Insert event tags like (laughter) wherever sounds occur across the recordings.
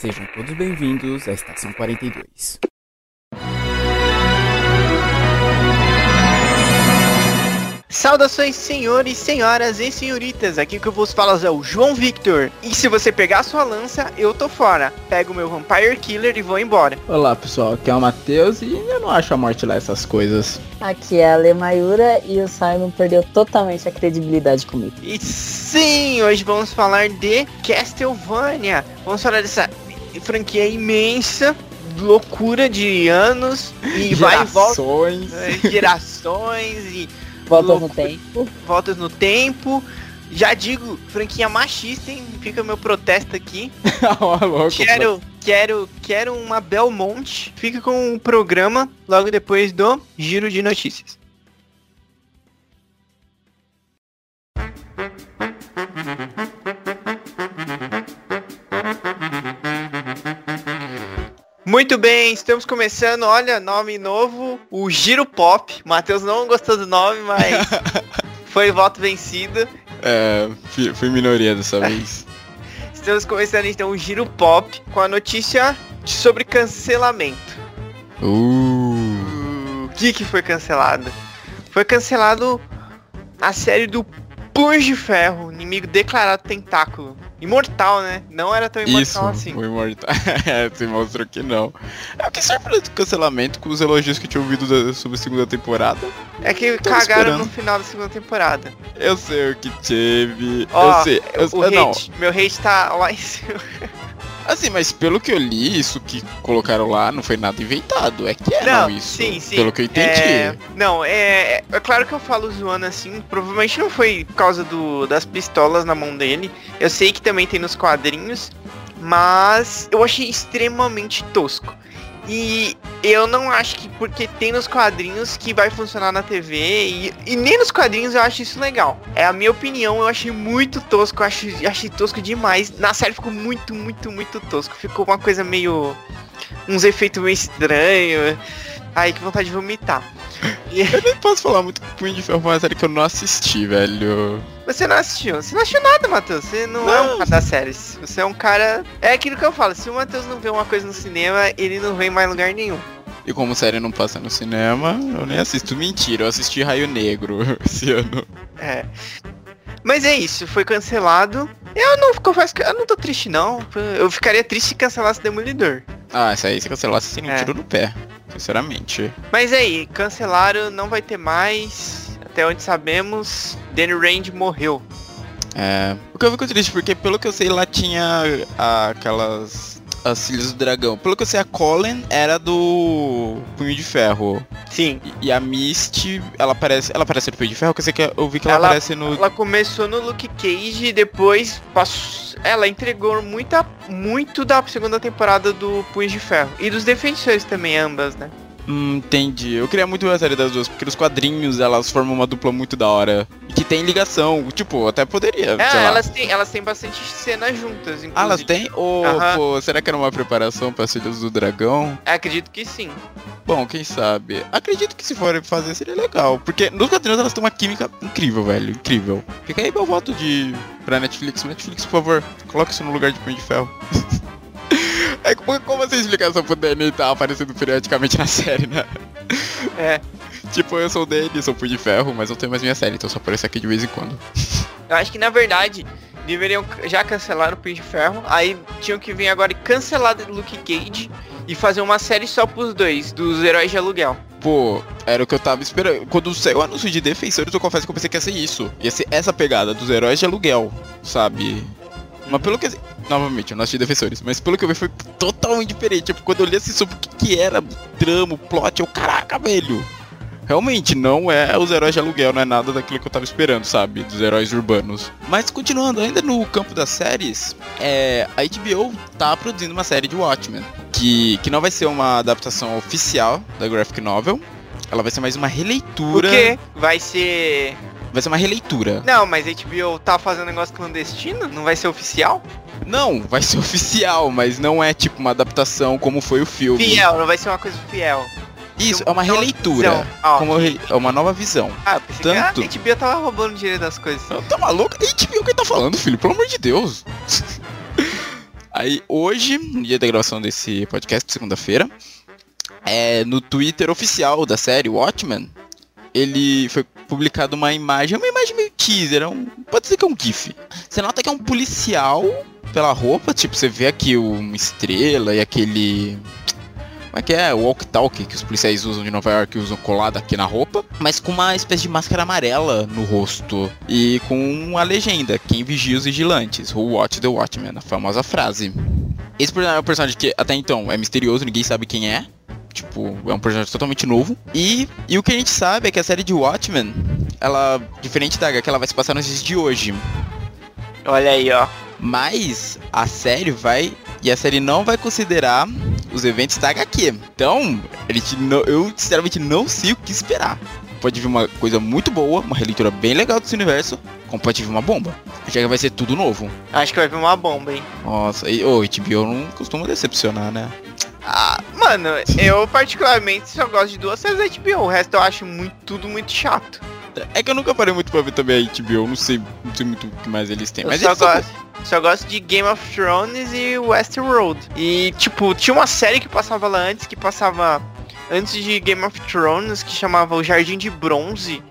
Sejam todos bem-vindos à Estação 42. Saudações, senhores, senhoras e senhoritas. Aqui que eu vos falo é o João Victor. E se você pegar a sua lança, eu tô fora. Pego o meu Vampire Killer e vou embora. Olá pessoal, aqui é o Matheus e eu não acho a morte lá essas coisas. Aqui é a Lemayura e o Simon perdeu totalmente a credibilidade comigo. E sim, hoje vamos falar de Castlevania. Vamos falar dessa franquia imensa, loucura de anos e vai e volta. Gerações. é, Gerações e Volta no Loucura. tempo. voltas no tempo. Já digo, franquia machista, hein? Fica o meu protesto aqui. (laughs) Louco, Quero, quero, quero uma Belmonte. Fica com o programa logo depois do Giro de Notícias. Muito bem, estamos começando, olha, nome novo, o Giro Pop. Matheus não gostou do nome, mas (laughs) foi voto vencido. É, fui, fui minoria dessa (laughs) vez. Estamos começando então o Giro Pop com a notícia sobre cancelamento. Uh, O que que foi cancelado? Foi cancelado a série do Punho de Ferro, inimigo declarado tentáculo. Imortal, né? Não era tão imortal isso, assim. o imortal. (laughs) é, se mostrou que não. É o que surpreendeu do cancelamento com os elogios que eu tinha ouvido da- sobre a segunda temporada. É que Tô cagaram esperando. no final da segunda temporada. Eu sei o que teve. Ó, eu sei. Eu, o eu- não, hate, meu hate tá lá em cima. (laughs) assim, mas pelo que eu li, isso que colocaram lá não foi nada inventado. É que era Não, isso. sim, sim. Pelo que eu entendi. É, não, é, é claro que eu falo zoando assim, provavelmente não foi por causa do, das pistolas na mão dele. Eu sei que também tem nos quadrinhos, mas eu achei extremamente tosco. E eu não acho que porque tem nos quadrinhos que vai funcionar na TV e, e nem nos quadrinhos eu acho isso legal. É a minha opinião, eu achei muito tosco, eu achei, achei tosco demais. Na série ficou muito, muito, muito tosco. Ficou uma coisa meio uns efeitos meio estranhos. Ai, que vontade de vomitar. (laughs) Eu nem posso falar muito Punho de foi uma série que eu não assisti, velho. Você não assistiu? Você não assistiu nada, Matheus. Você não, é um Não. cara das séries. Você é um cara. É aquilo que eu falo. Se o Matheus não vê uma coisa no cinema, ele não vem mais lugar nenhum. E como série não passa no cinema, eu nem assisto. Mentira, eu assisti Raio Negro (laughs) esse ano. É. Mas é isso, foi cancelado. Eu não confesso que eu não tô triste, não. Eu ficaria triste se cancelasse Demolidor. Ah, essa aí, se cancelasse, seria um É. tiro no pé. Sinceramente. Mas aí, cancelaram, não vai ter mais. Até onde sabemos, Danny Rand morreu. É. O que eu fico triste, porque pelo que eu sei, lá tinha a- aquelas. As filhas do dragão. Pelo que eu sei, a Colin era do Punho de Ferro. Sim. E- E a Misty, ela aparece. Ela aparece no Punho de Ferro, que eu sei que eu vi que ela, Ela- aparece no. Ela começou no Luke Cage e depois passou, ela entregou muita, muito da segunda temporada do Punho de Ferro. E dos Defensores também, ambas, né? Hum, entendi. Eu queria muito ver a série das duas, porque nos quadrinhos elas formam uma dupla muito da hora. E que tem ligação. Tipo, até poderia. É, elas têm, elas têm bastante cenas juntas, inclusive. Ah, elas têm? Ou, pô, será que era uma preparação para Filhos do Dragão? Acredito que sim. Bom, quem sabe? Acredito que se forem fazer seria legal. Porque nos quadrinhos elas têm uma química incrível, velho. Incrível. Fica aí meu voto de. pra Netflix. Netflix, por favor, coloque isso no lugar de Punho de Ferro. (laughs) é como, como essa explicação pro Danny tá aparecendo periodicamente na série, né? É. Tipo, eu sou o Danny, sou Punho de Ferro, mas não tenho mais minha série, então só apareço aqui de vez em quando. Eu acho que na verdade deveriam já cancelar o Punho de Ferro. Aí tinham que vir agora e cancelar Luke Cage e fazer uma série só pros dois, dos heróis de aluguel. Pô, era o que eu tava esperando. Quando saiu o anúncio de Defensores, eu confesso que eu pensei que ia ser isso. Ia ser essa pegada dos heróis de aluguel, sabe? Mas pelo que. Novamente, eu não assisti Defensores, mas pelo que eu vi foi totalmente diferente. Tipo, quando eu li assim sobre o que, que era trama, o plot, eu, caraca, velho. Realmente, não é os heróis de aluguel, não é nada daquilo que eu tava esperando, sabe? Dos heróis urbanos. Mas continuando, ainda no campo das séries, é, a HBO tá produzindo uma série de Watchmen. Que, que não vai ser uma adaptação oficial da graphic novel. Ela vai ser mais uma O releitura. quê? Vai ser. Vai ser uma releitura. Não, mas a HBO tá fazendo negócio clandestino? Não vai ser oficial? Não, vai ser (laughs) oficial, mas não é tipo uma adaptação como foi o filme. Fiel, não vai ser uma coisa fiel. Isso, é uma releitura. Ó, Como re- é uma nova visão. Ah, eu pensei tanto- que a HBO tava roubando dinheiro das coisas. Tá maluco? A gente viu o que tá falando, filho, pelo amor de Deus. (laughs) Aí hoje, no dia da gravação desse podcast, segunda-feira, é, no Twitter oficial da série Watchmen, ele foi publicado uma imagem, uma imagem meio teaser, é um, pode dizer que é um GIF. Você nota que é um policial pela roupa, tipo, você vê aqui uma estrela e aquele. Como é que é? O walk-talk que os policiais usam de Nova York, usam colado aqui na roupa, mas com uma espécie de máscara amarela no rosto. E com a legenda: Quem vigia os vigilantes? Who watch the Watchmen? A famosa frase. Esse é um personagem que até então é misterioso, ninguém sabe quem é. Tipo, é um personagem totalmente novo. E, e o que a gente sabe é que a série de Watchmen, ela, diferente da H, que ela vai se passar nos dias de hoje. Olha aí, ó. Mas a série vai. E a série não vai considerar os eventos da HQ. Então, a gente não, eu sinceramente não sei o que esperar. Pode vir uma coisa muito boa, uma releitura bem legal desse universo, como pode vir uma bomba. Já que vai ser tudo novo. Acho que vai vir uma bomba, hein? Nossa, e o oh, HBO não costuma decepcionar, né? Ah, mano, eu particularmente só gosto de duas séries da HBO. O resto eu acho muito, tudo muito chato. É que eu nunca parei muito pra ver também a HBO, não sei, não sei muito o que mais eles têm. Eu mas só eles são- gosto, só gosto de Game of Thrones e Westworld. E, tipo, tinha uma série que passava lá antes, que passava antes de Game of Thrones, que chamava O Jardim de Bronze.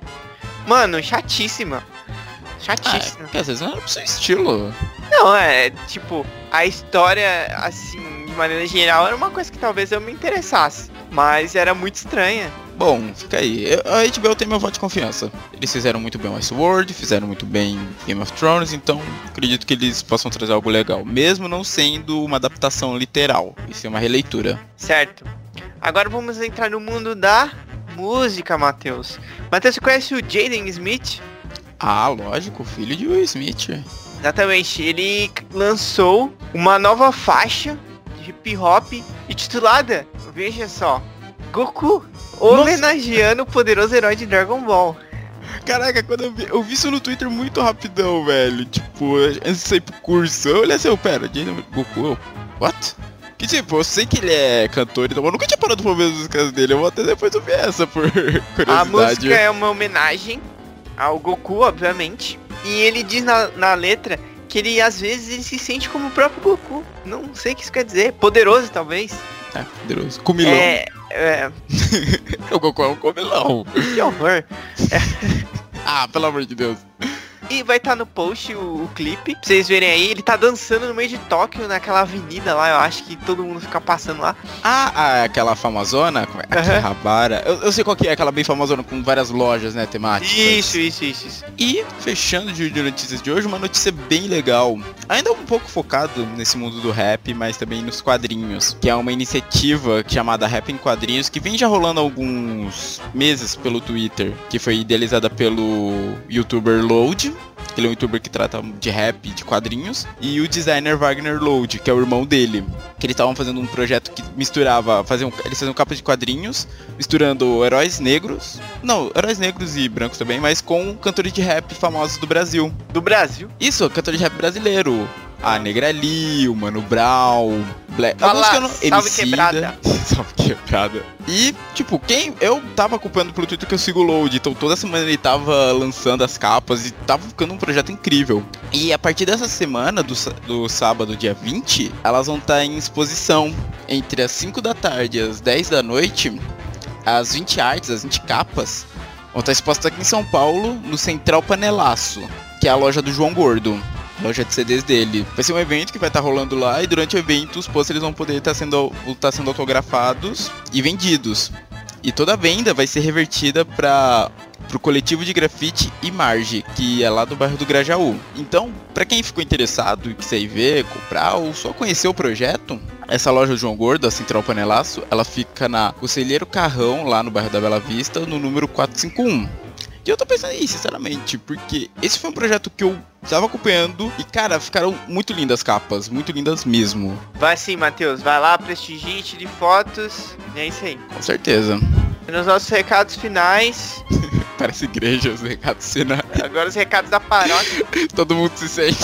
Mano, chatíssima. Chatíssima. Ah, que às vezes não era pro seu estilo. Não, é, tipo, a história, assim, maneira geral, era uma coisa que talvez eu me interessasse. Mas era muito estranha. Bom, fica aí. A HBO tem meu voto de confiança. Eles fizeram muito bem Westworld, fizeram muito bem Game of Thrones, então acredito que eles possam trazer algo legal. Mesmo não sendo uma adaptação literal, e sim uma releitura. Certo. Agora vamos entrar no mundo da música, Matheus. Matheus, você conhece o Jaden Smith? Ah, lógico, filho de Will Smith. Exatamente. Ele lançou uma nova faixa hip hop intitulada, veja só, Goku, homenageando o poderoso herói de Dragon Ball. Caraca, quando eu vi, eu vi isso no Twitter muito rapidão, velho. Tipo, antes de sair pro curso, eu olhei assim, pera, Goku, what? Que tipo, eu sei que ele é cantor, então eu nunca tinha parado pra ver as músicas dele. Eu vou até depois ouvir essa por (laughs) curiosidade. A música é uma homenagem ao Goku, obviamente. E ele diz na, na letra que ele às vezes ele se sente como o próprio Goku. Não sei o que isso quer dizer. Poderoso, talvez. É, poderoso. Comilão. É, é, (laughs) O Goku é um comilão. que horror. (laughs) Ah, pelo amor de Deus. E vai estar no post o, o clipe, pra vocês verem aí. Ele tá dançando no meio de Tóquio, naquela avenida lá. Eu acho que todo mundo fica passando lá. Ah, ah, aquela famosona? Como é? Akihabara. Eu, eu sei qual que é, aquela bem famosona com várias lojas, né, temáticas. Isso, isso, isso, isso. E, fechando de de notícias de hoje, uma notícia bem legal. Ainda um pouco focado nesse mundo do rap, mas também nos quadrinhos. Que é uma iniciativa chamada Rap em Quadrinhos, que vem já rolando há alguns meses pelo Twitter. Que foi idealizada pelo youtuber Load. Ele é um youtuber que trata de rap, de quadrinhos. E o designer Wagner Load, que é o irmão dele. Que eles estavam fazendo um projeto que misturava. Faziam, eles faziam capas de quadrinhos, misturando heróis negros. Não, heróis negros e brancos também, mas com cantores de rap famosos do Brasil. Do Brasil. Isso, cantor de rap brasileiro. A Negrali, o Mano Brown, Black. Que eu não- salve quebrada. (laughs) salve quebrada. E, tipo, quem. Eu tava acompanhando pelo Twitter que eu sigo o Load, então toda semana ele tava lançando as capas e tava ficando um projeto incrível. E a partir dessa semana, do, do sábado, dia 20, elas vão estar em exposição entre as 5 da tarde e as 10 da noite. As 20 artes, as 20 capas, vão estar expostas aqui em São Paulo, no Central Panelaço, que é a loja do João Gordo. Loja de CDs dele. Vai ser um evento que vai estar rolando lá e durante o evento os pôsteres vão poder estar sendo, estar sendo autografados e vendidos. E toda a venda vai ser revertida para pro coletivo de grafite e Marge, que é lá do bairro do Grajaú. Então, para quem ficou interessado e quiser ir ver, comprar ou só conhecer o projeto, essa loja do João Gordo, a Central Panelaço, ela fica na Conselheiro Carrão, lá no bairro da Bela Vista, no número 451. E eu tô pensando aí, sinceramente, porque esse foi um projeto que eu estava acompanhando e, cara, ficaram muito lindas as capas, muito lindas mesmo, Vai sim, Matheus. Vai lá, prestigie, tire fotos. E é isso aí. com certeza. E nos nossos recados finais. (laughs) Parece igreja, os recados sinais. Agora os recados da paróquia. (laughs) Todo mundo se sente.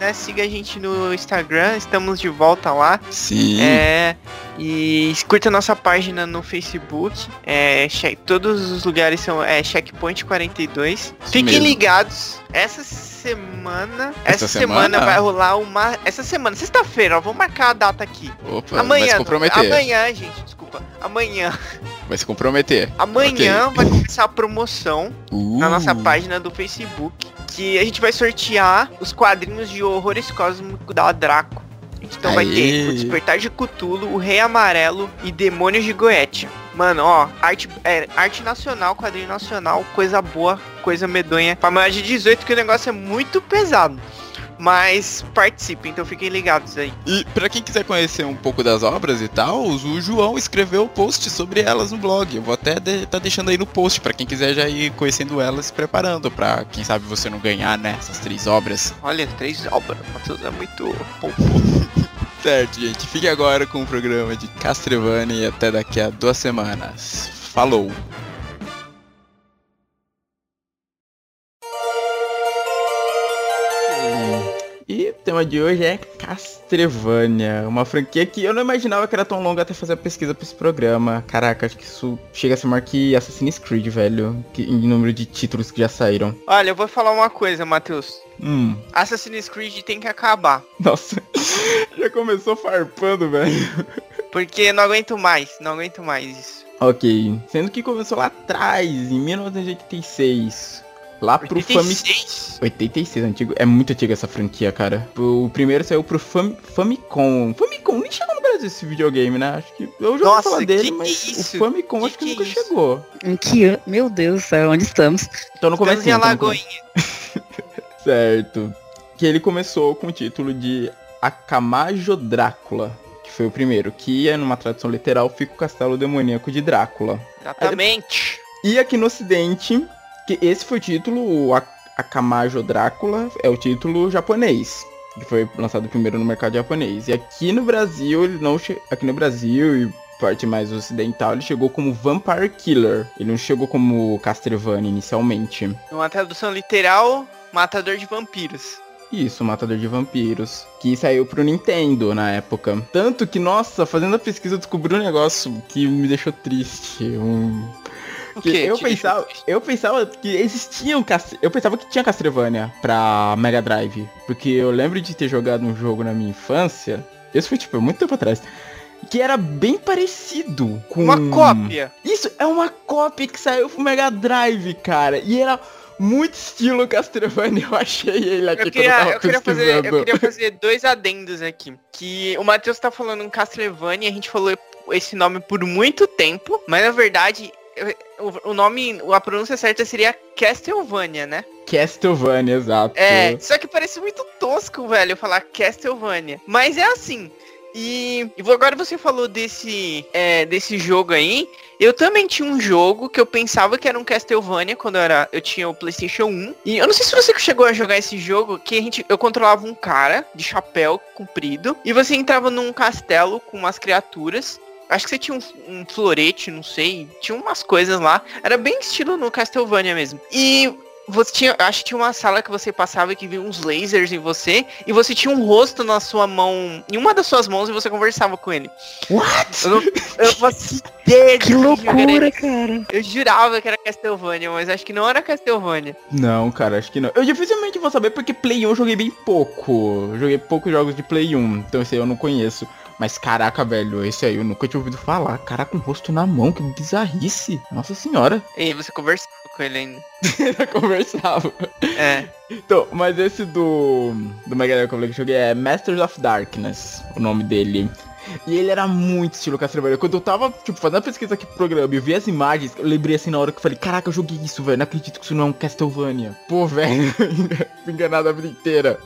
Né? Siga a gente no Instagram, estamos de volta lá. Sim. É, e curta nossa página no Facebook. É, che- todos os lugares são é, Checkpoint 42. Fiquem mesmo. ligados. Essa semana. Essa Essa, semana? semana? vai rolar uma. Essa semana, sexta-feira, ó, vou marcar a data aqui. Opa, amanhã. Amanhã, gente, desculpa. Amanhã. Vai se comprometer. Amanhã vai começar a promoção na Uh, nossa página do Facebook. Que a gente vai sortear os quadrinhos de horrores cósmicos da Draco. Então vai Aê. ter o Despertar de Cthulhu, o Rei Amarelo e Demônios de Goetia. Mano, ó, arte, é, arte nacional, quadrinho nacional, coisa boa, coisa medonha. Pra maior de 18, que o negócio é muito pesado. Mas participem, então fiquem ligados aí. E pra quem quiser conhecer um pouco das obras e tal, o João escreveu post sobre elas no blog. Eu vou até de, tá deixando aí no post pra quem quiser já ir conhecendo elas, se preparando pra quem sabe você não ganhar, né, essas três obras. Olha, três obras, Matheus é muito. (laughs) Certo, gente. Fique agora com o programa de Castlevania e até daqui a duas semanas. Falou! Tema de hoje é Castlevania, uma franquia que eu não imaginava que era tão longa até fazer a pesquisa pra esse programa. Caraca, acho que isso chega a ser maior que Assassin's Creed, velho, que, em número de títulos que já saíram. Olha, eu vou falar uma coisa, Matheus. Hum, Assassin's Creed tem que acabar. nossa, (laughs) já começou farpando, velho. Porque não aguento mais, não aguento mais isso. Ok, sendo que começou lá atrás, em 1986. Lá pro Famicom. 86. 86, antigo. É muito antiga essa franquia, cara. O primeiro saiu pro Fam Famicom. Famicom nem chegou no Brasil esse videogame, né? Acho que eu já ouvi Nossa, falar dele, que mas é isso? o Famicom Que acho que, que é nunca isso? chegou. Em que ano? Meu Deus do céu, onde estamos? Tô no Estamos começo. em Alagoinha. (laughs) Certo. Que ele começou com o título de Akamajo Drácula. Que foi o primeiro. Que é, numa tradução literal, fica o castelo demoníaco de Drácula. Exatamente. E aqui no ocidente, que esse foi o título, o Ak- Akamajo Drácula é o título japonês, que foi lançado primeiro no mercado japonês. E aqui no Brasil, ele não aqui no Brasil e parte mais ocidental, ele chegou como Vampire Killer. Ele não chegou como Castlevania inicialmente. Uma tradução literal, matador de vampiros. Isso, Matador de Vampiros, que saiu pro Nintendo na época. Tanto que, nossa, fazendo a pesquisa eu descobri um negócio que me deixou triste. Um, Que eu Te pensava, eu pensava que existiam Cas- eu pensava que tinha Castlevania pra Mega Drive, porque eu lembro de ter jogado um jogo na minha infância. Esse foi tipo muito tempo atrás. Que era bem parecido com Uma cópia. Isso é uma cópia que saiu pro Mega Drive, cara. E era muito estilo Castlevania. (laughs) Eu achei ele aqui Eu queria, tava eu, queria fazer, eu queria fazer dois adendos aqui. Que o Matheus tá falando em Castlevania, a gente falou esse nome por muito tempo, mas na verdade eu- o, o nome, a pronúncia certa seria Castlevania, né? Castlevania, exato. É, só que parece muito tosco, velho, falar Castlevania. Mas é assim. E, e agora você falou desse, é, desse jogo aí. Eu também tinha um jogo que eu pensava que era um Castlevania quando eu, era, eu tinha o PlayStation 1. E eu não sei se você chegou a jogar esse jogo, que a gente, eu controlava um cara de chapéu comprido. E você entrava num castelo com umas criaturas. Acho que você tinha um, um florete, não sei. Tinha umas coisas lá. Era bem estilo no Castlevania mesmo. E você tinha, acho que tinha uma sala que você passava que via uns lasers em você e você tinha um rosto na sua mão, em uma das suas mãos e você conversava com ele. What? Eu não, eu faço ideia de Que loucura, cara. Eu jurava que era Castlevania, mas acho que não era Castlevania. Não, cara, acho que não. Eu dificilmente vou saber porque Play 1 eu joguei bem pouco. Eu joguei poucos jogos de Play 1, então esse aí eu não conheço. Mas caraca, velho, esse aí eu nunca tinha ouvido falar. Caraca, um rosto na mão, que bizarrice. Nossa senhora. E aí você conversava com ele ainda. (laughs) Eu conversava. É. Então, mas esse do. Do Mega Drive que eu joguei é Masters of Darkness, o nome dele. E ele era muito estilo Castlevania. Quando eu tava, tipo, fazendo a pesquisa aqui pro programa e eu vi as imagens, eu lembrei assim na hora que eu falei, caraca, eu joguei isso, velho. Não acredito que isso não é um Castlevania. Pô, velho, (laughs) enganado a vida inteira.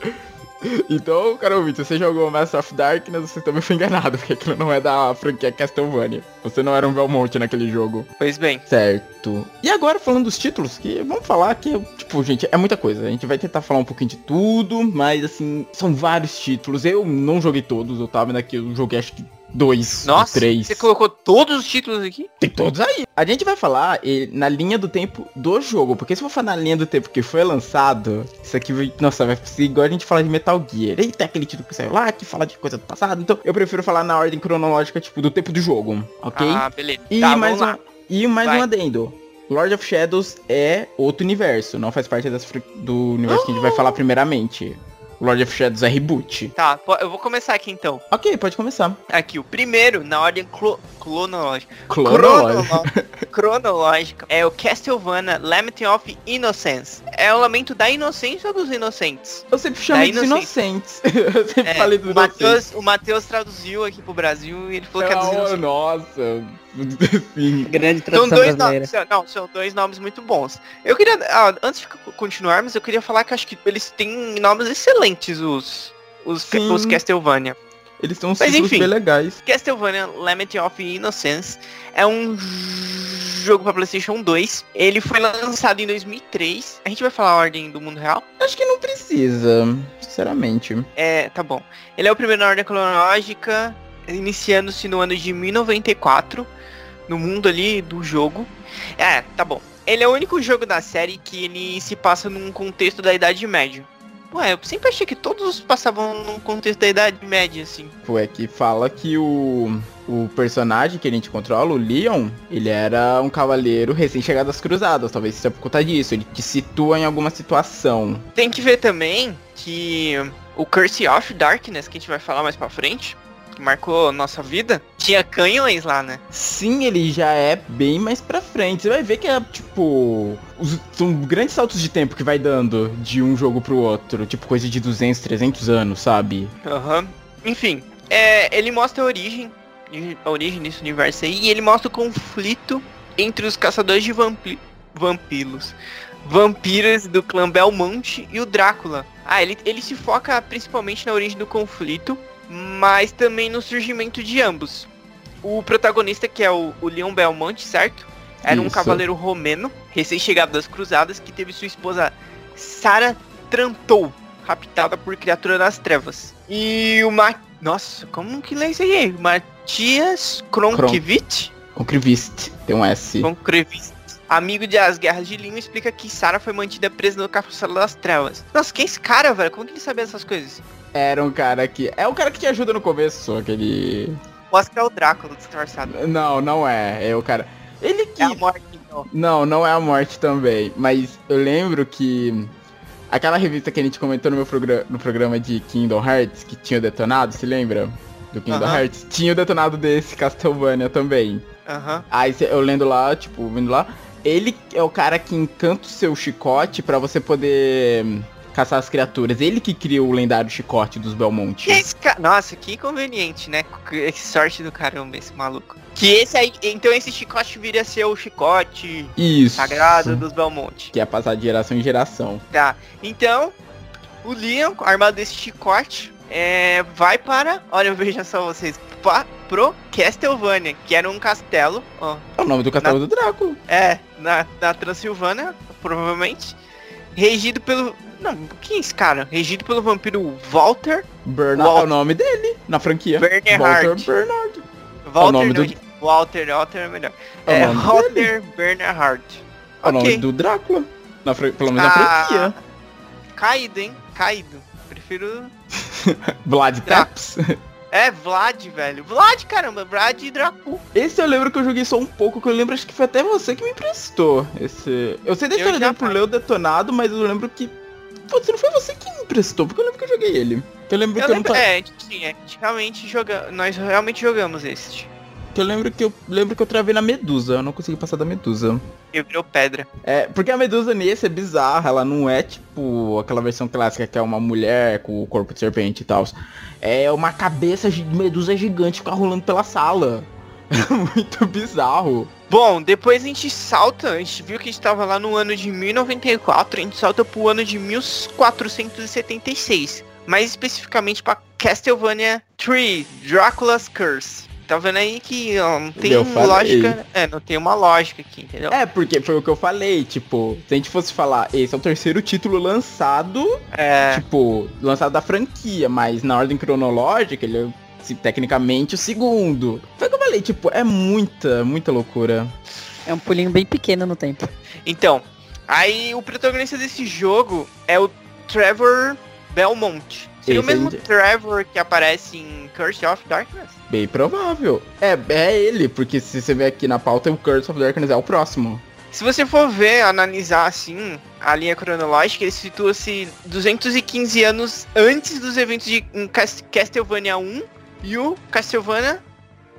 Então, cara ouvinte, se você jogou Master of Darkness, você também foi enganado, porque aquilo não é da franquia Castlevania. Você não era um Belmont naquele jogo. Pois bem. Certo. E agora falando dos títulos, que vamos falar que, tipo, gente, é muita coisa. A gente vai tentar falar um pouquinho de tudo, mas assim, são vários títulos. Eu não joguei todos, eu tava vendo aqui, eu joguei acho que dois, Nossa, três. você colocou todos os títulos aqui? Tem todos aí. A gente vai falar eh, na linha do tempo do jogo, porque se eu for falar na linha do tempo que foi lançado, isso aqui vai, nossa, vai ser igual a gente falar de Metal Gear. Eita, aquele título que saiu lá, que fala de coisa do passado. Então, eu prefiro falar na ordem cronológica, tipo, do tempo do jogo, ok? Ah, beleza. e, tá, mais vamos lá. um, e mais Vai. um adendo. Lord of Shadows é outro universo, não faz parte das do universo que a gente vai falar primeiramente. Lord of Shadows é reboot. Tá, eu vou começar aqui então. Ok, pode começar. Aqui, o primeiro, na ordem clo- cronológica. Cronológico. Cronolo- cronológica. É o Castlevania Lament of Innocence. É o lamento da inocência ou dos inocentes? Eu sempre chamo Da dos inocentes. (laughs) eu sempre É, falei dos o inocentes. O Matheus traduziu aqui pro Brasil e ele falou que é dos Oh, inocentes. nossa. (laughs) Sim. Grande São dois brasileira. nomes, são- não, são dois nomes muito bons. Eu queria, ah, antes de co- continuarmos, eu queria falar que acho que eles têm nomes excelentes, os, os, Sim. os Castlevania. Eles uns Mas enfim. bem legais. Castlevania Lament of Innocence é um jogo para PlayStation 2. Ele foi lançado em 2003. A gente vai falar a ordem do mundo real? Acho que não precisa, sinceramente. É, tá bom. Ele é o primeiro na ordem cronológica, iniciando-se no ano de 1094, no mundo ali do jogo. É, tá bom. Ele é o único jogo da série que ele se passa num contexto da Idade Média. Ué, eu sempre achei que todos passavam num contexto da Idade Média, assim. Pô, é que fala que o, o personagem que a gente controla, o Leon, ele era um cavaleiro recém-chegado das cruzadas. Talvez seja por conta disso. Ele te situa em alguma situação. Tem que ver também que o Curse of Darkness, que a gente vai falar mais pra frente, que marcou nossa vida, tinha canhões lá, né? Sim, ele já é bem mais pra frente. Você vai ver que é, tipo... os- são grandes saltos de tempo que vai dando de um jogo pro outro. Tipo, coisa de 200, 300 anos, sabe? Aham. Enfim, é, ele mostra a origem, a origem desse universo aí, e ele mostra o conflito entre os caçadores de vampi vampiros. Vampiros do clã Belmonte e o Drácula. Ah, ele, ele se foca principalmente na origem do conflito, mas também no surgimento de ambos. O protagonista, que é o, o Leon Belmonte, certo? Era um Isso. cavaleiro romeno, recém-chegado das cruzadas, que teve sua esposa Sara Trantou, raptada por criatura das trevas. E o Ma... Nossa, como que lê isso aí? Matias Kronkiewicz? Concrivist, tem um S. Kronkiewicz. Amigo de As Guerras de Linho, explica que Sara foi mantida presa no Castelo das Trevas. Nossa, quem é esse cara, velho? Como que ele sabia essas coisas? Era um cara que... É o cara que te ajuda no começo, aquele... Que é o Drácula disfarçado. Não, não é. É o cara... Ele que... É a morte, então. Não, não é a morte também. Mas eu lembro que... Aquela revista que a gente comentou no meu programa, no programa de Kingdom Hearts, que tinha o detonado, se lembra? Do Kingdom. Hearts. Tinha o detonado desse Castlevania também. Aham. Aí eu lendo lá, tipo, vendo lá, ele é o cara que encanta o seu chicote pra você poder hum, caçar as criaturas. Ele que criou o lendário chicote dos Belmonte. Cara... Nossa, que conveniente, né? (laughs) Que sorte do caramba esse maluco. Que esse aí... Então esse chicote viria a ser o chicote Isso. sagrado dos Belmonte. Que é passar de geração em geração. Tá. Então, o Leon, armado desse chicote, é, vai para. Olha, (laughs) veja só vocês. Pa- pro Castlevania, que era um castelo. Ó, É o nome do castelo do Drácula. é, na, na Transilvânia, provavelmente. Regido pelo. Não, quem é esse cara? Regido pelo vampiro Walter. Bernard Walt- é o nome dele na franquia. Bernhard. Walter Bernard. Walter, nome não, do- Walter, Walter é melhor. É o É, Walter Bernard. É o nome do Drácula. Na Pelo menos na Ah, franquia. Caído, hein? Caído. Prefiro (laughs) Vlad Tepes. É, Vlad, velho. Vlad, caramba, Vlad e Dracu. Esse eu lembro que eu joguei só um pouco, que eu lembro, acho que foi até você que me emprestou. Esse. Eu sei da Eu história dele por falei. ler o detonado, mas eu lembro que. Putz, não foi você que me emprestou, porque eu lembro que eu joguei ele. Eu lembro Eu que eu lembro, não ta- é, sim, é, a gente realmente joga, nós realmente jogamos esse. Que eu lembro que eu lembro que eu travei na Medusa, eu não consegui passar da Medusa. E virou pedra. É, porque a Medusa nesse é bizarra, ela não é tipo aquela versão clássica que é uma mulher com o corpo de serpente e tal. É uma cabeça de Medusa gigante ficar rolando pela sala. (laughs) É muito bizarro. Bom, depois a gente salta, a gente viu que a gente tava lá no ano de 1094, a gente salta pro ano de 1476. Mais especificamente pra Castlevania 3, Dracula's Curse. Tá vendo aí que ó, não tem lógica. É, não tem uma lógica aqui, entendeu? É, porque foi o que eu falei, tipo, se a gente fosse falar, esse é o terceiro título lançado, É. tipo, lançado da franquia, mas na ordem cronológica, ele é tecnicamente o segundo. Foi o que eu falei, tipo, é muita, muita loucura. É um pulinho bem pequeno no tempo. Então, aí o protagonista desse jogo é o Trevor Belmont. Seria o mesmo gente- Trevor que aparece em Curse of Darkness? Bem provável. É, é ele, porque se você ver aqui na pauta, o Curse of Darkness é o próximo. Se você for ver, analisar assim, a linha cronológica, ele situa-se 215 anos antes dos eventos de Castlevania 1 e o Castlevania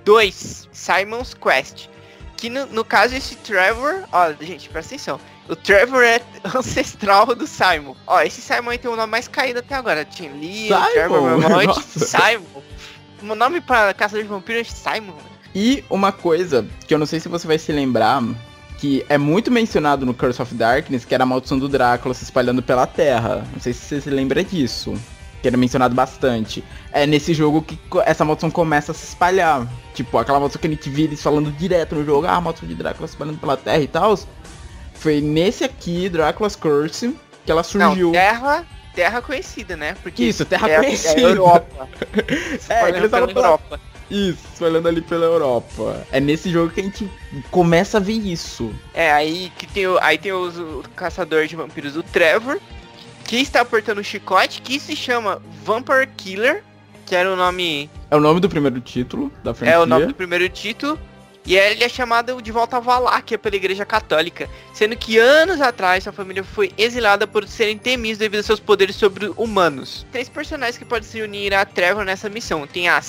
2, Simon's Quest. Que no, no caso esse Trevor, ó, gente, presta atenção. O Trevor é (laughs) ancestral do Simon. Ó, esse Simon aí tem o nome mais caído até agora. Tinha Lee, Simon? Trevor. Simon. (laughs) O nome pra caçador de vampiros é Simon. E uma coisa que eu não sei se você vai se lembrar, que é muito mencionado no Curse of Darkness, que era a maldição do Drácula se espalhando pela Terra. Não sei se você se lembra disso. Que era mencionado bastante. É nesse jogo que essa maldição começa a se espalhar. Tipo, aquela maldição que a gente vira eles falando direto no jogo, ah, a maldição de Drácula se espalhando pela Terra e tal. Foi nesse aqui, Drácula's Curse, que ela surgiu. Não, terra, terra conhecida, né? Porque Isso, Terra é, a- conhecida. (laughs) É Europa. É, que eles pela- Europa. Isso, falando ali pela Europa. É nesse jogo que a gente começa a ver isso. É, aí que tem o, aí tem os, o caçador de vampiros do Trevor, que está portando o chicote, que se chama Vampire Killer, que era o nome, É o nome do primeiro título da franquia. é o nome do primeiro título. E ele é chamado de volta a Valáquia pela Igreja Católica, sendo que anos atrás sua família foi exilada por serem temidos devido aos seus poderes sobre-humanos. Três personagens que podem se unir a Trevor nessa missão. Tem a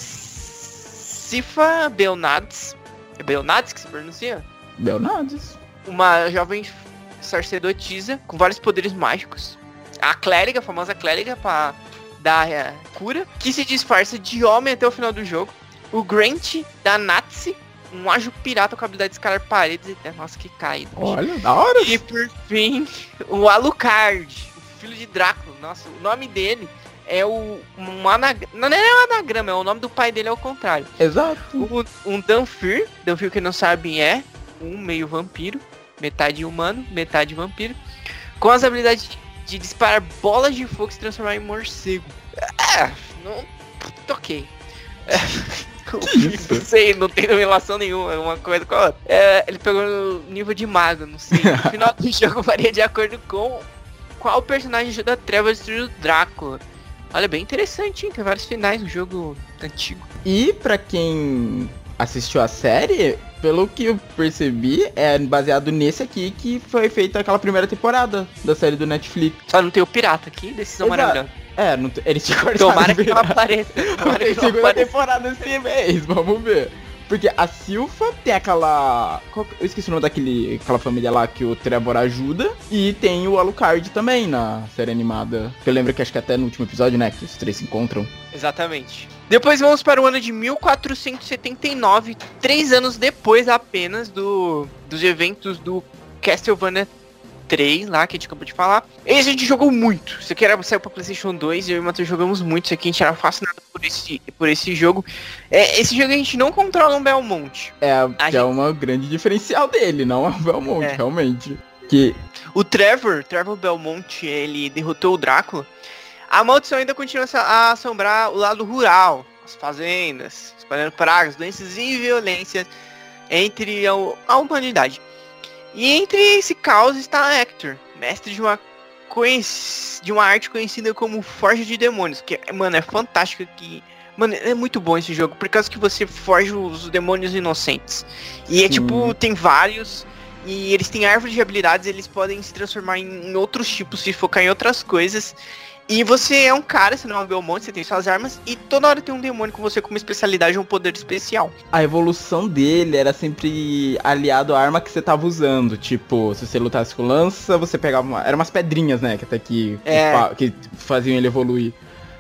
Sifa Belnades. É Belnades que se pronuncia? Belnades. uma jovem sacerdotisa com vários poderes mágicos. A clériga, a famosa clériga pra dar eh, cura, que se disfarça de homem até o final do jogo. O Grant da Nazi, um ágil pirata com a habilidade de escalar paredes. e- Nossa, que caído. bicho. Olha, da hora. E por fim, (laughs) o Alucard, o filho de Drácula. Nossa, o nome dele é o um anagrama. Não é um anagrama, é o nome do pai dele ao contrário. Exato. O- um Danfir, Danfir que não sabe é um meio vampiro, metade humano, metade vampiro, com as habilidades de, de disparar bolas de fogo e se transformar em morcego. É, não toquei. (laughs) isso? Não sei, não tem relação nenhuma, é uma coisa com a outra. É, ele pegou no nível de mago, não sei. No (laughs) final do jogo varia de acordo com qual personagem ajuda a Trevor a destruir o Drácula. Olha, bem interessante, hein? Tem vários finais no jogo antigo. E pra quem assistiu a série, pelo que eu percebi, é baseado nesse aqui que foi feita aquela primeira temporada da série do Netflix. Só não tem o pirata aqui, decisão Exato. maravilhosa. É, não t- eles tinham (laughs) cortado Tomara que virar. apareça. (laughs) Tomara Tem que segunda apareça. temporada esse mês, vamos ver. Porque a Silfa tem aquela. Eu esqueci o nome daquele. aquela família lá que o Trevor ajuda. E tem o Alucard também na série animada. Que eu lembro que acho que até no último episódio, né? Que os três se encontram. Exatamente. Depois vamos para o ano de 1479, três anos depois apenas do, dos eventos do Castlevania 3 lá, que a gente acabou de falar. Esse a gente jogou muito. Isso aqui era, saiu pra Playstation 2 e eu e o Matheus jogamos muito. Isso aqui a gente era fascinado por esse, por esse jogo. É, esse jogo a gente não controla um Belmont. É, A é uma grande diferencial dele, não é o Belmont, É. realmente. Que O Trevor, Trevor Belmont, ele derrotou o Drácula. A maldição ainda continua a assombrar o lado rural, as fazendas, espalhando pragas, doenças e violência entre a, a humanidade. E entre esse caos está Hector, mestre de uma de uma arte conhecida como Forja de Demônios, que mano é fantástico que Mano, é muito bom esse jogo, por causa que você forja os demônios inocentes. E é Sim. tipo, tem vários, e eles têm árvore de habilidades, eles podem se transformar em, em outros tipos, se focar em outras coisas. E você é um cara, você não é um Belmonte, você tem suas armas, e toda hora tem um demônio com você com uma especialidade ou um poder especial. a evolução dele era sempre aliado à arma que você tava usando. Tipo, se você lutasse com lança, você pegava uma. Eram umas pedrinhas, né? Que até que, que É. que faziam ele evoluir.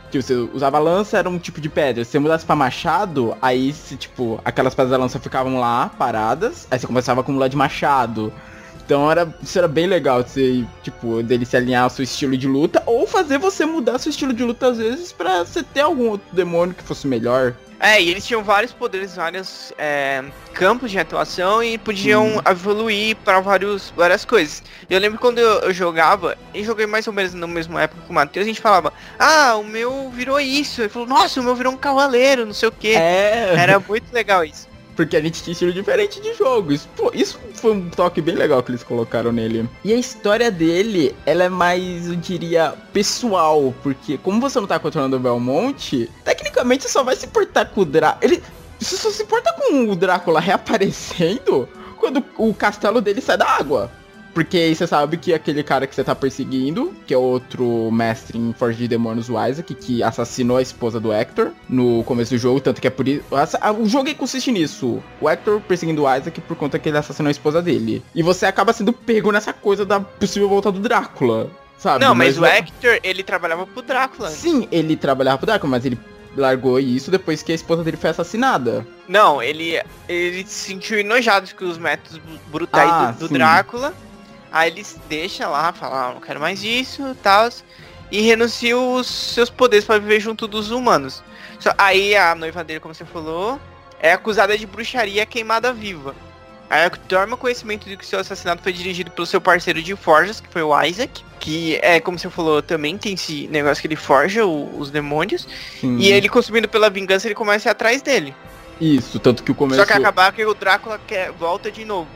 Que você usava lança, era um tipo de pedra. Se você mudasse pra machado, aí se, tipo, aquelas pedras da lança ficavam lá, paradas, aí você começava a acumular de machado. Então era, isso era bem legal, você, tipo, dele se alinhar ao seu estilo de luta, ou fazer você mudar seu estilo de luta às vezes pra você ter algum outro demônio que fosse melhor. É, e eles tinham vários poderes, vários é, campos de atuação e podiam Hum. evoluir para vários várias coisas. Eu lembro quando eu, eu jogava, e joguei mais ou menos na mesma época com o Matheus, a gente falava, ah, o meu virou isso. Ele falou, nossa, o meu virou um cavaleiro, não sei o que. É, Era muito legal isso. Porque a gente tinha estilo diferente de jogo. Isso, pô, isso foi um toque bem legal que eles colocaram nele. E a história dele, ela é mais, eu diria, pessoal. Porque como você não tá controlando o Belmonte, tecnicamente você só vai se importar com o Drácula. Ele. Você só se importa com o Drácula reaparecendo quando o castelo dele sai da água. Porque aí você sabe que aquele cara que você tá perseguindo, que é outro mestre em Forge de Demônios, o Isaac, que assassinou a esposa do Hector no começo do jogo, tanto que é por isso. O jogo aí consiste nisso. O Hector perseguindo o Isaac por conta que ele assassinou a esposa dele. E você acaba sendo pego nessa coisa da possível volta do Drácula. Sabe? Não, mas o é- Hector, ele trabalhava pro Drácula. Sim, ele trabalhava pro Drácula, mas ele largou isso depois que a esposa dele foi assassinada. Não, ele, ele se sentiu enojado com os métodos brutais Ah, do, do. Drácula. Aí ele deixa lá, fala, ah, não quero mais isso tal. E renuncia os seus poderes para viver junto dos humanos. Só, aí a noiva dele, como você falou, é acusada de bruxaria queimada viva. Aí ela toma conhecimento de que seu assassinato foi dirigido pelo seu parceiro de forjas, que foi o Isaac. Que é, como você falou, também tem esse negócio que ele forja o- os demônios. Sim. E ele, consumindo pela vingança, ele começa a ir atrás dele. Isso, tanto que o começo. Só que acabar que o Drácula quer, volta de novo.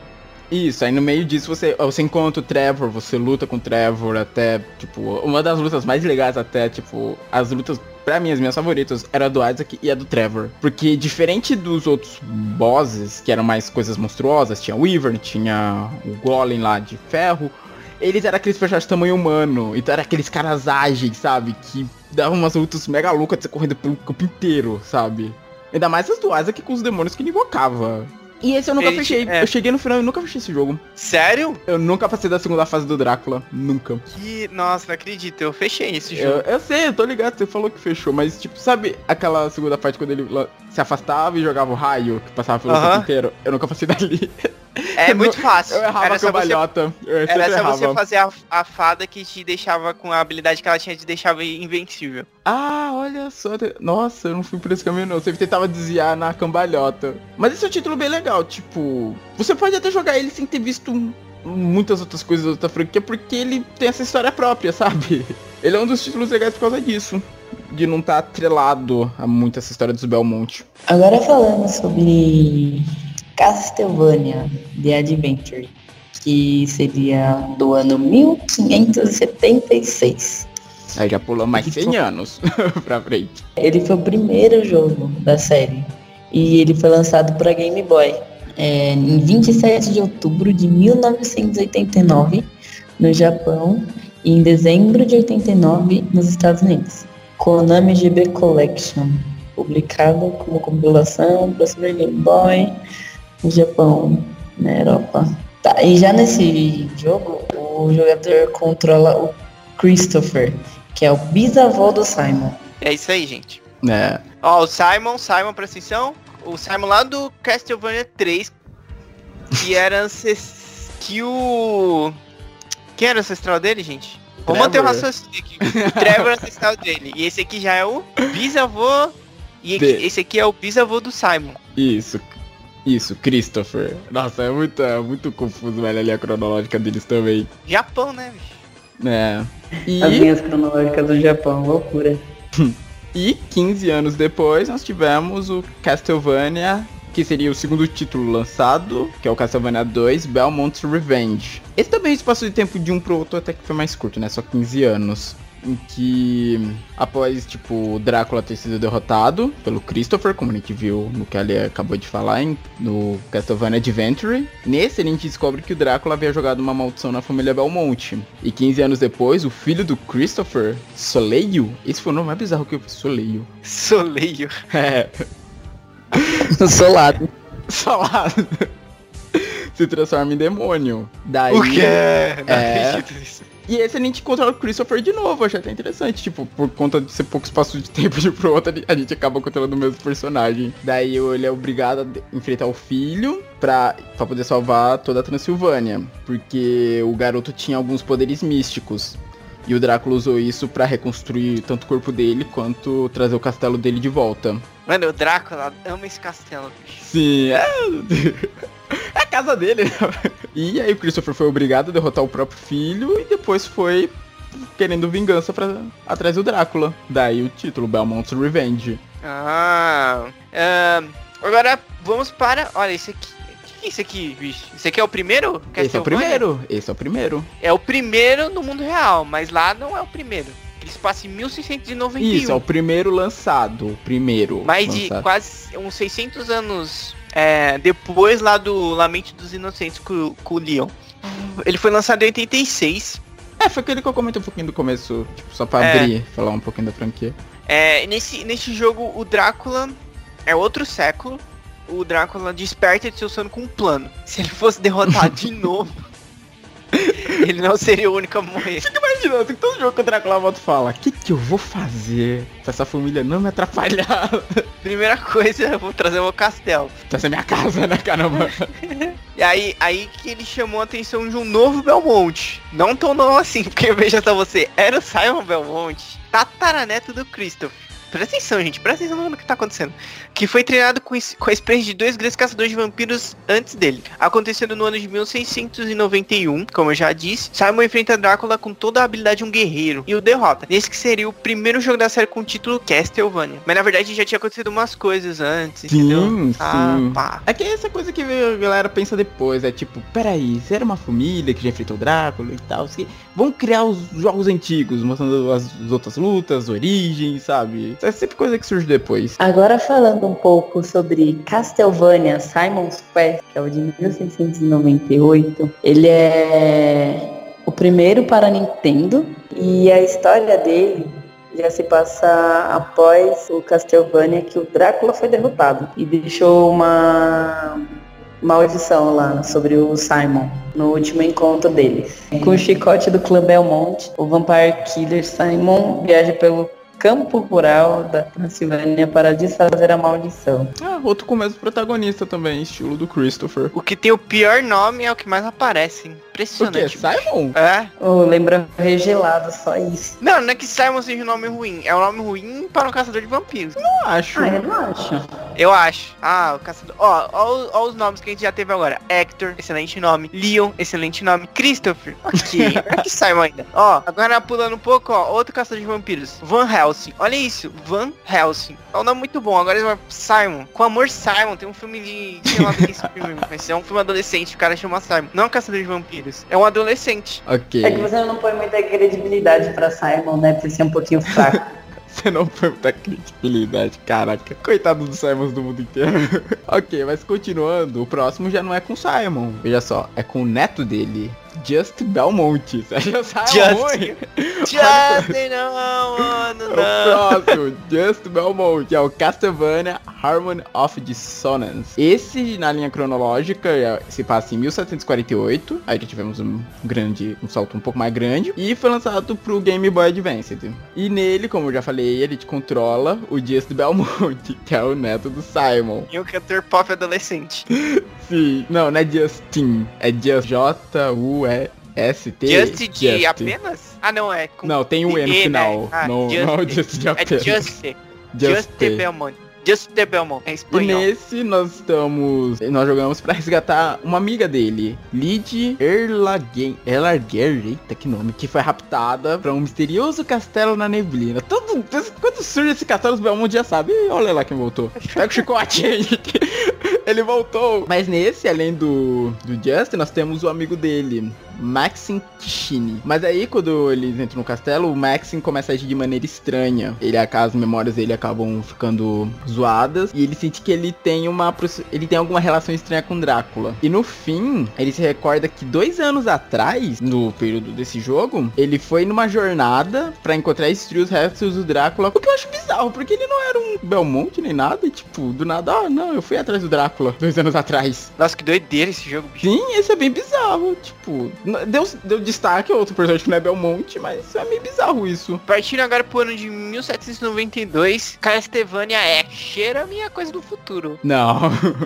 Isso, aí no meio disso você, você encontra o Trevor, você luta com o Trevor até, tipo, uma das lutas mais legais até, tipo, as lutas, pra mim, as minhas favoritas, era a do Isaac e a do Trevor. Porque diferente dos outros bosses, que eram mais coisas monstruosas, tinha o Weaver, tinha o Golem lá de ferro, eles eram aqueles personagens de tamanho humano, então era aqueles caras ágeis, sabe, que davam umas lutas mega loucas de você correndo pelo campo inteiro, sabe. Ainda mais as do Isaac com os demônios que ele invocava. E esse eu nunca Ele- fechei. é. Eu cheguei no final e nunca fechei esse jogo. Sério? Eu nunca passei da segunda fase do Drácula. Nunca. Que. Nossa, não acredito, eu fechei esse Eu, jogo. eu sei, eu tô ligado, você falou que fechou, mas tipo, sabe aquela segunda parte quando ele se afastava e jogava o raio que passava pelo Aham. tempo inteiro? Eu nunca passei dali. É eu muito fácil. Eu errava Era a só você. Eu era só errava. você fazer a, a fada que te deixava com a habilidade que ela tinha te deixava invencível. Ah, olha só. Nossa, eu não fui por esse caminho não. Sempre tentava desviar na cambalhota. Mas esse é um título bem legal, tipo. Você pode até jogar ele sem ter visto muitas outras coisas da outra franquia, porque ele tem essa história própria, (laughs) sabe? Ele é um dos títulos legais por causa disso. De não estar atrelado a muito essa história dos Belmonte. Agora falando sobre Castlevania The Adventure, que seria do ano 1576. Aí já pulou mais 100 anos (laughs) pra frente. Ele foi o primeiro jogo da série e ele foi lançado para Game Boy é, em 27 de outubro de 1989 no Japão e em dezembro de 89 nos Estados Unidos. Konami GB Collection, publicado como compilação para Super Game Boy no Japão, na Europa. Tá, e já nesse jogo, o jogador controla o Christopher, que é o bisavô do Simon. É isso aí, gente. É. Ó, o Simon, Simon, presta atenção. O Simon lá do Castlevania 3, que era que o... Quem era o ancestral dele, gente? Vou manter o raciocínio aqui. O Trevor é o ancestral dele. E esse aqui já é o bisavô... E aqui- esse aqui é o bisavô do Simon. Isso. Isso, Christopher. Nossa, é muito, é muito confuso, velho, ali a cronológica deles também. Japão, né, bicho? É. E... As linhas cronológicas do Japão, loucura. (laughs) E 15 anos depois nós tivemos o Castlevania, que seria o segundo título lançado, que é o Castlevania 2 Belmont's Revenge. Esse também espaço de tempo de um pro outro até que foi mais curto, né? Só 15 anos. Em que, após, tipo, o Drácula ter sido derrotado pelo Christopher, como a gente viu no que ele acabou de falar, em- no Castlevania Adventure, nesse a gente descobre que o Drácula havia jogado uma maldição na família Belmonte. E 15 anos depois, o filho do Christopher, Soleil, esse foi o nome mais bizarro que eu vi, Soleil. Soleio. É, (laughs) Solado. salado. Se transforma em demônio. Daí, O quê? É. E esse a gente controla o Christopher de novo, achei até interessante. Tipo, por conta de ser pouco espaço de (laughs) tempo de pro outro, a gente acaba controlando o mesmo personagem. Daí ele é obrigado a enfrentar o filho pra, pra poder salvar toda a Transilvânia. Porque o garoto tinha alguns poderes místicos. E o Drácula usou isso pra reconstruir tanto o corpo dele quanto trazer o castelo dele de volta. Mano, o Drácula ama esse castelo, bicho. Sim, é. É a casa dele. né? E aí o Christopher foi obrigado a derrotar o próprio filho e depois foi querendo vingança para atrás do Drácula. Daí o título, Belmont's Revenge. Ah, agora vamos para. Olha, esse aqui. O que é esse aqui, bicho? Esse aqui é o primeiro? Esse é o primeiro, esse é o primeiro. É o primeiro no mundo real, mas lá não é o primeiro. Ele se passa em 1691. Isso, é o primeiro lançado, o primeiro. Mais de lançado. quase uns 600 anos é, depois lá do Lamente dos Inocentes com, com o Leon. Ele foi lançado em 86. É, foi aquele que eu comentei um pouquinho do começo, tipo, só pra É. abrir, falar um pouquinho da franquia. É, nesse, nesse jogo, o Drácula é outro século. O Drácula desperta de seu sono com um plano. Se ele fosse derrotado (laughs) de novo, (laughs) ele não seria o único a morrer. Fica imaginando, tem todo jogo que o Drácula volta e fala, o que que eu vou fazer pra essa família não me atrapalhar? (laughs) Primeira coisa, eu vou trazer o meu castelo. Essa é minha casa, né, caramba? (laughs) E aí, aí que ele chamou a atenção de um novo Belmonte. Não tão novo assim, porque veja só você, era o Simon Belmonte, tataraneto do Christopher. Presta atenção, gente, presta atenção no que tá acontecendo. Que foi treinado com, com a experiência de dois grandes caçadores de vampiros antes dele. Acontecendo no ano de 1691, como eu já disse, Simon enfrenta Drácula com toda a habilidade de um guerreiro e o derrota. Nesse que seria o primeiro jogo da série com o título Castlevania. Mas na verdade já tinha acontecido umas coisas antes, entendeu? Sim, Ah, sim. pá. É que essa coisa que a galera pensa depois, é tipo, peraí, você era uma família que já enfrentou Drácula e tal, assim, vamos criar os jogos antigos, mostrando as, as outras lutas, origens, sabe? Isso é sempre coisa que surge depois. Agora falando um pouco sobre Castlevania Simon's Quest, que é o de 1698, ele é o primeiro para Nintendo e a história dele já se passa após o Castlevania que o Drácula foi derrotado e deixou uma maldição lá sobre o Simon no último encontro deles. Com o chicote do clã Belmont, o Vampire Killer Simon viaja pelo campo rural da Transilvânia para desfazer a maldição. Ah, outro com o mesmo protagonista também, estilo do Christopher. O que tem o pior nome é o que mais aparece. hein? O quê? Impressionante. Simon? É. Oh, lembra regelado, só isso. Não, não é que Simon seja um nome ruim. É um nome ruim para um caçador de vampiros. Não acho. Ah, eu não acho. Eu acho. Ah, o caçador. Ó, ó, os- ó os nomes que a gente já teve agora. Hector, excelente nome. Leon, excelente nome. Christopher, ok. (laughs) é que Simon ainda. Ó, agora pulando um pouco, ó. Outro caçador de vampiros. Van Helsing. Olha isso. Van Helsing. É um nome muito bom. Agora ele vai Simon. Com amor, Simon. Tem um filme de. Sei lá é esse filme. (laughs) Mas é um filme adolescente. O cara chama Simon. Não é um caçador de vampiros. É um adolescente. Ok. É que você não põe muita credibilidade pra Simon, né? Por ser um pouquinho fraco. (laughs) Você não foi muita credibilidade, caraca. Coitado dos Simons do mundo inteiro. (laughs) ok, mas continuando, o próximo já não é com Simon. Veja só, é com o neto dele, Just Belmonte. (laughs) Você já sabe Just- ruim? Não, mano, não. o próximo, Just Belmont, é o Castlevania Harmony of Dissonance. Esse, na linha cronológica, é- se passa em 1748. Aí já tivemos um grande, um salto um pouco mais grande. E foi lançado pro Game Boy Advance. E nele, como eu já falei, ele controla o Just Belmont, (laughs) que é o neto do Simon. E um cantor pop adolescente. (laughs) Sim, não, não é Justin, é Just J-U-E-S-T. Just de Justin. apenas? Ah, não, é Não, tem um E no né? final. Ah, não, Just- não é o Just de É apenas. Just, Just Just the Belmont. Just the Belmont. É E espanhol. nesse nós estamos. Nós jogamos pra resgatar uma amiga dele, Lid Erlagen. Erlager, eita que nome, que foi raptada pra um misterioso castelo na neblina. Todo, quando surge esse castelo, os Belmont já sabe. Ih, Olha lá quem voltou. Pega o chicote. (laughs) Ele voltou. Mas nesse, além do, do Justin, nós temos o amigo dele, Maxim Kishini. Mas aí, quando eles entram no castelo, o Maxim começa a agir de maneira estranha. Ele, as memórias dele acabam ficando zoadas. E ele sente que ele tem uma. Ele tem alguma relação estranha com Drácula. E no fim, ele se recorda que dois anos atrás, no período desse jogo, ele foi numa jornada pra encontrar e os restos do Drácula. O que eu acho bizarro, porque ele não era um Belmonte nem nada. E, tipo, do nada, ah, não, eu fui atrás do Drácula (laughs) dois anos atrás. Nossa, que doideira esse jogo, bicho. Sim, esse é bem bizarro. Tipo, Deu, deu destaque a outro personagem que não é Belmonte, mas é meio bizarro isso. Partindo agora pro ano de 1792, Castlevania é cheira a minha coisa do futuro. Não.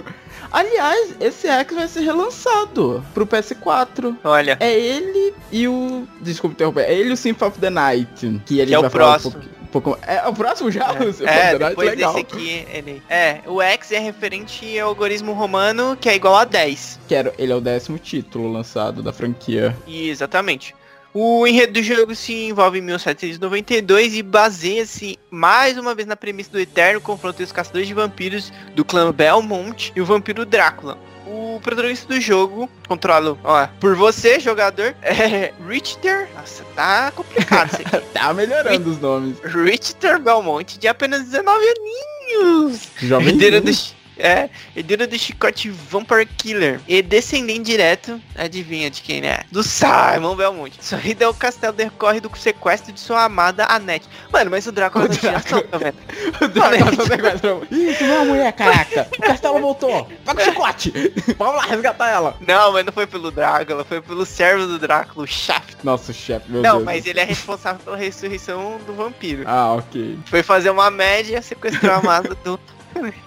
(laughs) Aliás, esse X vai ser relançado pro PS4. Olha, É ele e o. Desculpa interromper. É ele e o Symphony of the Night. Que ele Que é o próximo. um pouco- é, é o próximo já? O é, the Night? depois Legal. desse aqui, ele... É, o X é referente ao algoritmo romano, que é igual a 10. Quero, ele é o décimo título lançado da franquia. Exatamente. O enredo do jogo se envolve em 1792 e baseia-se mais uma vez na premissa do eterno confronto entre os caçadores de vampiros do clã Belmont e o vampiro Drácula. O protagonista do jogo, controlo, ó, por você, jogador, (laughs) é Richter. Nossa, tá complicado isso aqui. (laughs) Tá melhorando os nomes. Richter Belmont, de apenas 19 aninhos. Jovem. Herdeiro do, é, herdeiro do chicote Vampire Killer. E descendente direto, adivinha de quem é? Do Simon Belmont. Sua ida ao castelo decorre do sequestro de sua amada Annette. Mano, mas o Drácula O não tinha ação, tá vendo? O Drácula só sequestrou. Ih, tu não é mulher, caraca. O castelo voltou. Pega o chicote. (laughs) Vamos lá resgatar ela. Não, mas não foi pelo Drácula, foi pelo servo do Drácula, o Shaft. Nossa, chefe, meu Não, Deus. mas ele é responsável pela ressurreição do vampiro. Ah, ok. Foi fazer uma média, sequestrou a amada do...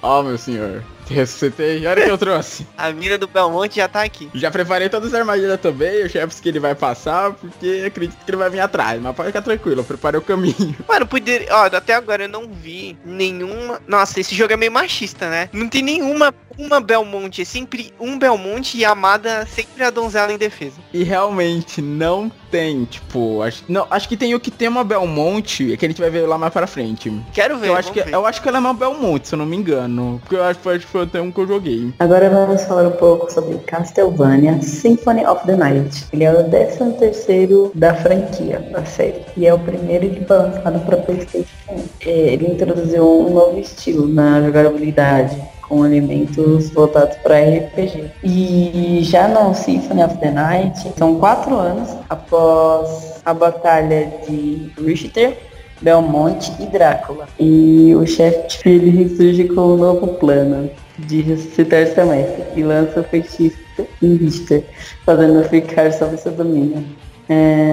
Ó, meu senhor. Te ressuscitei. Olha o que eu trouxe. (laughs) A mina do Belmonte já tá aqui. Já preparei todas as armadilhas também, os chefes que ele vai passar, porque acredito que ele vai vir atrás. Mas pode ficar tranquilo, eu preparei o caminho. (laughs) Mano, poderia. Ó, até agora eu não vi nenhuma. Nossa, esse jogo é meio machista, né? Não tem nenhuma uma Belmonte. É sempre um Belmonte e a amada sempre a donzela em defesa. E realmente não tem, tipo, acho, não, acho que tem o que tem uma Belmonte, que a gente vai ver lá mais pra frente. Quero ver. Eu acho, que, ver. eu acho que ela é uma Belmonte, se eu não me engano. Porque eu acho que foi, acho que foi até um que eu joguei. Agora vamos falar um pouco sobre Castlevania Symphony of the Night. Ele é o 13 terceiro da franquia, da série. E é o primeiro que foi lançado para Playstation 1. É, Ele introduziu um novo estilo na jogabilidade, com elementos voltados para RPG. E já no Symphony of the Night, são quatro anos após a batalha de Richter, Belmonte e Drácula. E o chefe ele ressurge com um novo plano de ressuscitar seu mestre e lança o feitiço em Richter, fazendo ficar sob seu domínio. É,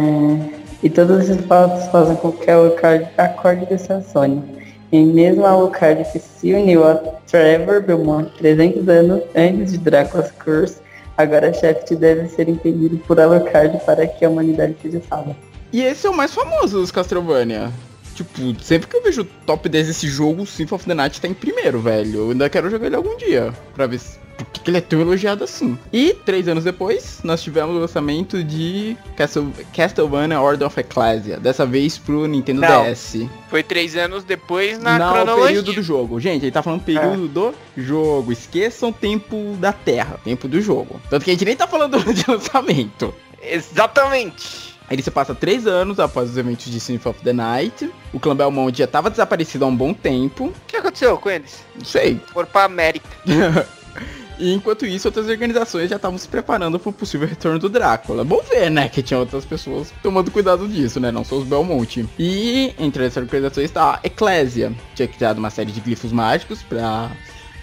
E todos esses fatos fazem com que Alucard acorde de seu sonho. E mesmo Alucard que se uniu a Trevor Belmont 300 anos antes de Drácula's Curse, agora Shaft deve ser impedido por Alucard para que a humanidade seja salva. E esse é o mais famoso dos Castlevania. Tipo, sempre que eu vejo o top 10 desse jogo, o Symphony of the Night tá em primeiro, velho. Eu ainda quero jogar ele algum dia, pra ver se, por que ele é tão elogiado assim. E, três anos depois, nós tivemos o lançamento de Castle, Castlevania Order of Ecclesia. Dessa vez pro Nintendo Não. DS. Foi três anos depois na Não, cronologia. período do jogo. Gente, ele tá falando período do jogo. Esqueçam o tempo da Terra, tempo do jogo. Tanto que a gente nem tá falando (laughs) de lançamento. Exatamente. Ele se passa três anos após os eventos de Symphony of the Night. O clã Belmont já tava desaparecido há um bom tempo. O que aconteceu com eles? Não sei. Foram pra América. (laughs) E enquanto isso, outras organizações já estavam se preparando para o possível retorno do Drácula. Bom ver, né, que tinha outras pessoas tomando cuidado disso, né, não só os Belmont. E entre essas organizações está a Eclésia, tinha criado uma série de glifos mágicos para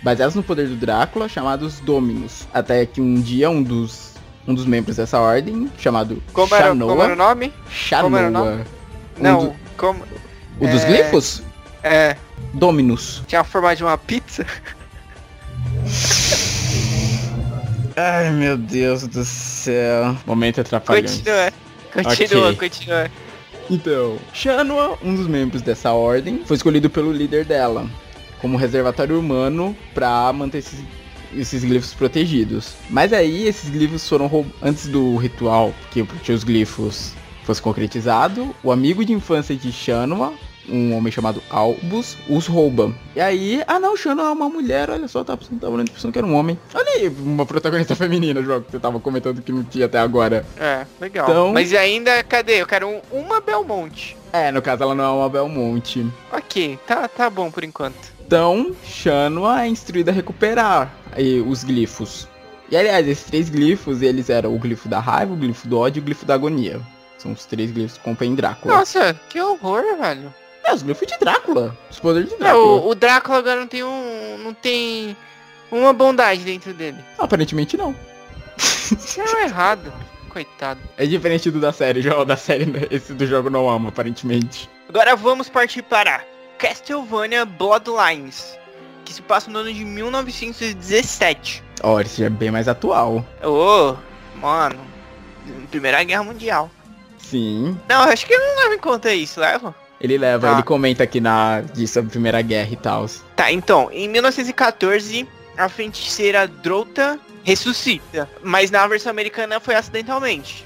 baseados no poder do Drácula, chamados Dominus. Até que um dia um dos um dos membros dessa ordem, chamado Como era, Shanoa, como era o nome? como era o Shanoa, nome? Um Não, do- como. o dos É. glifos? É. Dominus. Tinha a forma de uma pizza? Ai, meu Deus do céu. Momento atrapalhante. Continua. Continua, Ok. continua. Então, Shanua, um dos membros dessa ordem, foi escolhido pelo líder dela como reservatório humano pra manter esses, esses glifos protegidos. Mas aí esses glifos foram roubados antes do ritual que tinha os glifos fosse concretizado. O amigo de infância de Shanua, um homem chamado Albus, os rouba. E aí, ah não, Shanua é uma mulher, olha só, tá pensando, tava olhando pensando que era um homem. Olha aí, uma protagonista (laughs) feminina, jogo que você tava comentando que não tinha até agora. É, legal. Então- Mas ainda, cadê? Eu quero um- uma Belmonte. É, no caso ela não é uma Belmonte. Ok, tá, tá bom por enquanto. Então, Shanua é instruída a recuperar aí, os glifos. E aliás, esses três glifos, eles eram o glifo da raiva, o glifo do ódio e o glifo da agonia. São os três glifos que compõem Drácula. Nossa, que horror, velho. É, os glifos de Drácula. Os poderes de É, Drácula. o, o Drácula agora não tem um. não tem uma bondade dentro dele. Aparentemente não. Isso é errado. Coitado. É diferente do da série, (laughs) João. Da série, né? esse do jogo não ama, aparentemente. Agora vamos partir para Castlevania Bloodlines, que se passa no ano de 1917. Ó, esse já é bem mais atual. Ô, mano, Primeira Guerra Mundial. Sim. Não, acho que ele não leva em conta isso, leva? Ele leva, Tá. ele comenta aqui na de sobre a Primeira Guerra e tal. Tá, então, em 1914, a feiticeira Drota ressuscita, mas na versão americana foi acidentalmente.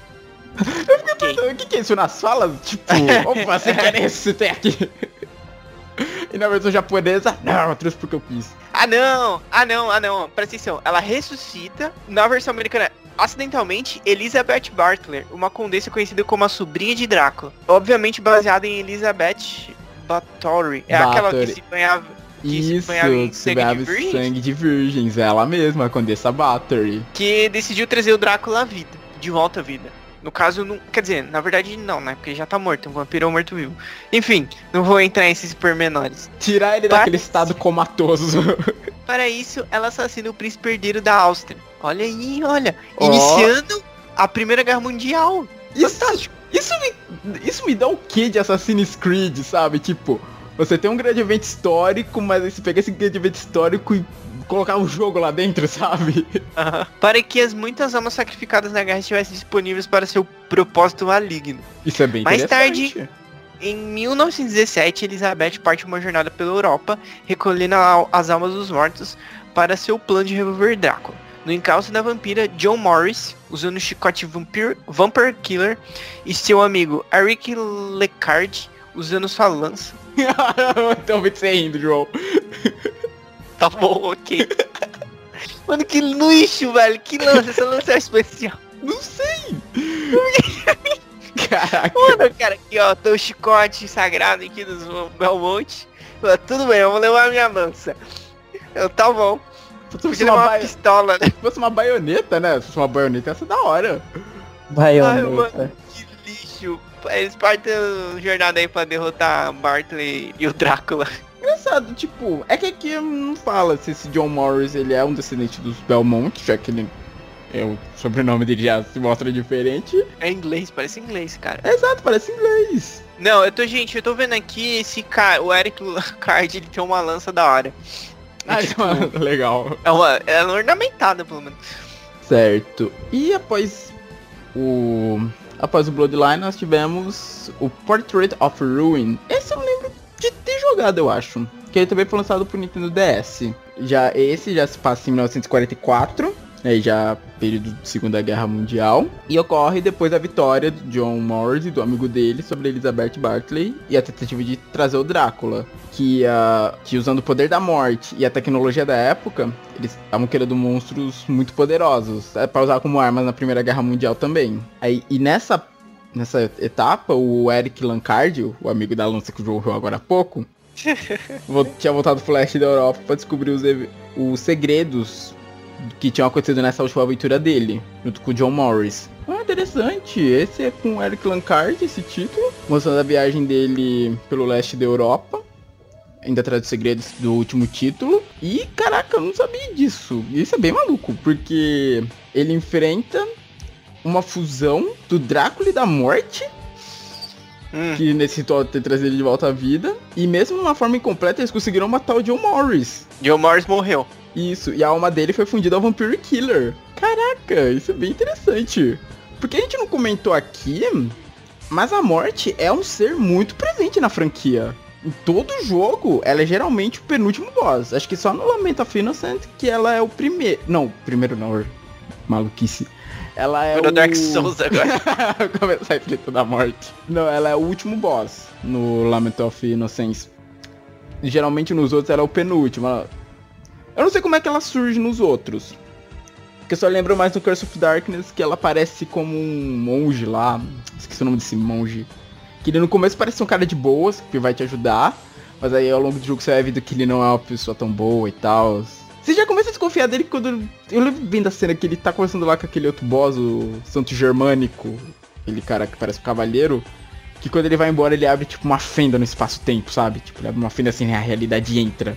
Ok. O que, que é isso nas falas? Tipo, (laughs) opa, você quer ressuscitar aqui? E na versão japonesa, não, eu trouxe porque eu quis. Ah não, ah não, ah não, presta atenção. Ela ressuscita, na versão americana, acidentalmente, Elizabeth Bartler, uma condessa conhecida como a sobrinha de Drácula. Obviamente baseada em Elizabeth Bathory. É aquela que Bathory. se banhava... Que Isso, que se sangue em virgens? sangue de virgens. Ela mesma, a Condessa Battery. que decidiu trazer o Drácula à vida, de volta à vida. No caso, não, quer dizer, na verdade não, né? Porque ele já tá morto, um vampiro ou morto-vivo. Enfim, não vou entrar nesses pormenores. Tirar ele Parece- daquele estado comatoso. (laughs) Para isso, ela assassina o príncipe herdeiro da Áustria. Olha aí, olha. Ó. Iniciando a Primeira Guerra Mundial. Isso, isso, me, isso me dá o quê de Assassin's Creed, sabe? Tipo, você tem um grande evento histórico, mas aí você pega esse grande evento histórico e colocar um jogo lá dentro, (laughs) sabe? Para que as muitas almas sacrificadas na guerra estivessem disponíveis para seu propósito maligno. Isso é bem Mais interessante. Em 1917, Elizabeth parte uma jornada pela Europa, recolhendo as almas dos mortos para seu plano de reviver Drácula. No encalço da vampira John Morris, usando o chicote Vampire, Vampire Killer, e seu amigo Eric Lecard, usando sua lança. Tô me você rindo, João. Tá bom, ok. Mano, que lixo, velho. Que lança, essa lança é especial. Não sei. (laughs) Caraca. Mano, cara, aqui ó, tô o chicote sagrado aqui dos Belmonte. Tudo bem, eu vou levar a minha lança. Eu, tá bom. Se fosse uma, levar uma baio- pistola, né? se fosse uma baioneta, né? Se fosse uma baioneta, ia ser da hora. Ai, Baioneta. mano, que lixo. Eles partem jornada aí pra derrotar Bartley e o Drácula. Engraçado, tipo, é que aqui não fala se esse John Morris ele é um descendente dos Belmont, já que ele é o sobrenome dele já se mostra diferente. É inglês, parece inglês, cara. Exato, parece inglês. Não, eu tô, gente, eu tô vendo aqui esse cara, o Eric (laughs) Card, ele tem uma lança da hora. Ah, tipo, (laughs) legal. é uma, é ornamentada, pelo menos. Certo. E após o após o Bloodline nós tivemos o Portrait of Ruin. Esse eu lembro de ter jogado, eu acho. Que ele também foi lançado pro Nintendo DS. Já esse já se passa em 1944, aí já período de Segunda Guerra Mundial, e ocorre depois da vitória do John Morris e do amigo dele sobre Elizabeth Barclay e a tentativa de trazer o Drácula, que, ah, que usando o poder da morte e a tecnologia da época, eles estavam querendo monstros muito poderosos, é, para usar como armas na Primeira Guerra Mundial também. Aí, e nessa nessa etapa, o Eric Lancard, o amigo da lança que viu agora há pouco, (laughs) tinha voltado leste da Europa para descobrir os, os segredos que tinham acontecido nessa última aventura dele, junto com o John Morris. Ah, interessante. Esse é com o Eric Lancard, esse título, mostrando a viagem dele pelo leste da Europa. Ainda atrás dos segredos do último título. E caraca, eu não sabia disso. Isso é bem maluco, porque ele enfrenta uma fusão do Drácula e da Morte Hum. que nesse ritual ter trazido ele de volta à vida. E mesmo uma forma incompleta, eles conseguiram matar o John Morris. John Morris morreu. Isso, e a alma dele foi fundida ao Vampire Killer. Caraca, isso é bem interessante. Porque a gente não comentou aqui, mas a morte é um ser muito presente na franquia. Em todo jogo, ela é geralmente o penúltimo boss. Acho que só no Lament of Innocent que ela é o primeiro. Não, primeiro não, maluquice. Ela é Virou o... Dark Souls agora. Começar a treta da morte. Não, ela é o último boss no Lament of Innocence. Geralmente nos outros ela é o penúltimo. Ela- Eu não sei como é que ela surge nos outros. Porque eu só lembro mais no Curse of Darkness que ela aparece como um monge lá. Esqueci o nome desse monge. Que ele no começo parece um cara de boas, que vai te ajudar. Mas aí ao longo do jogo você vai vendo que ele não é uma pessoa tão boa e tal. Você já começa a desconfiar dele quando. Eu lembro bem da cena que ele tá conversando lá com aquele outro boss, o Santo Germânico. Aquele cara que parece um cavaleiro. Que quando ele vai embora, ele abre tipo uma fenda no espaço-tempo, sabe? Tipo, ele abre uma fenda assim, a realidade entra.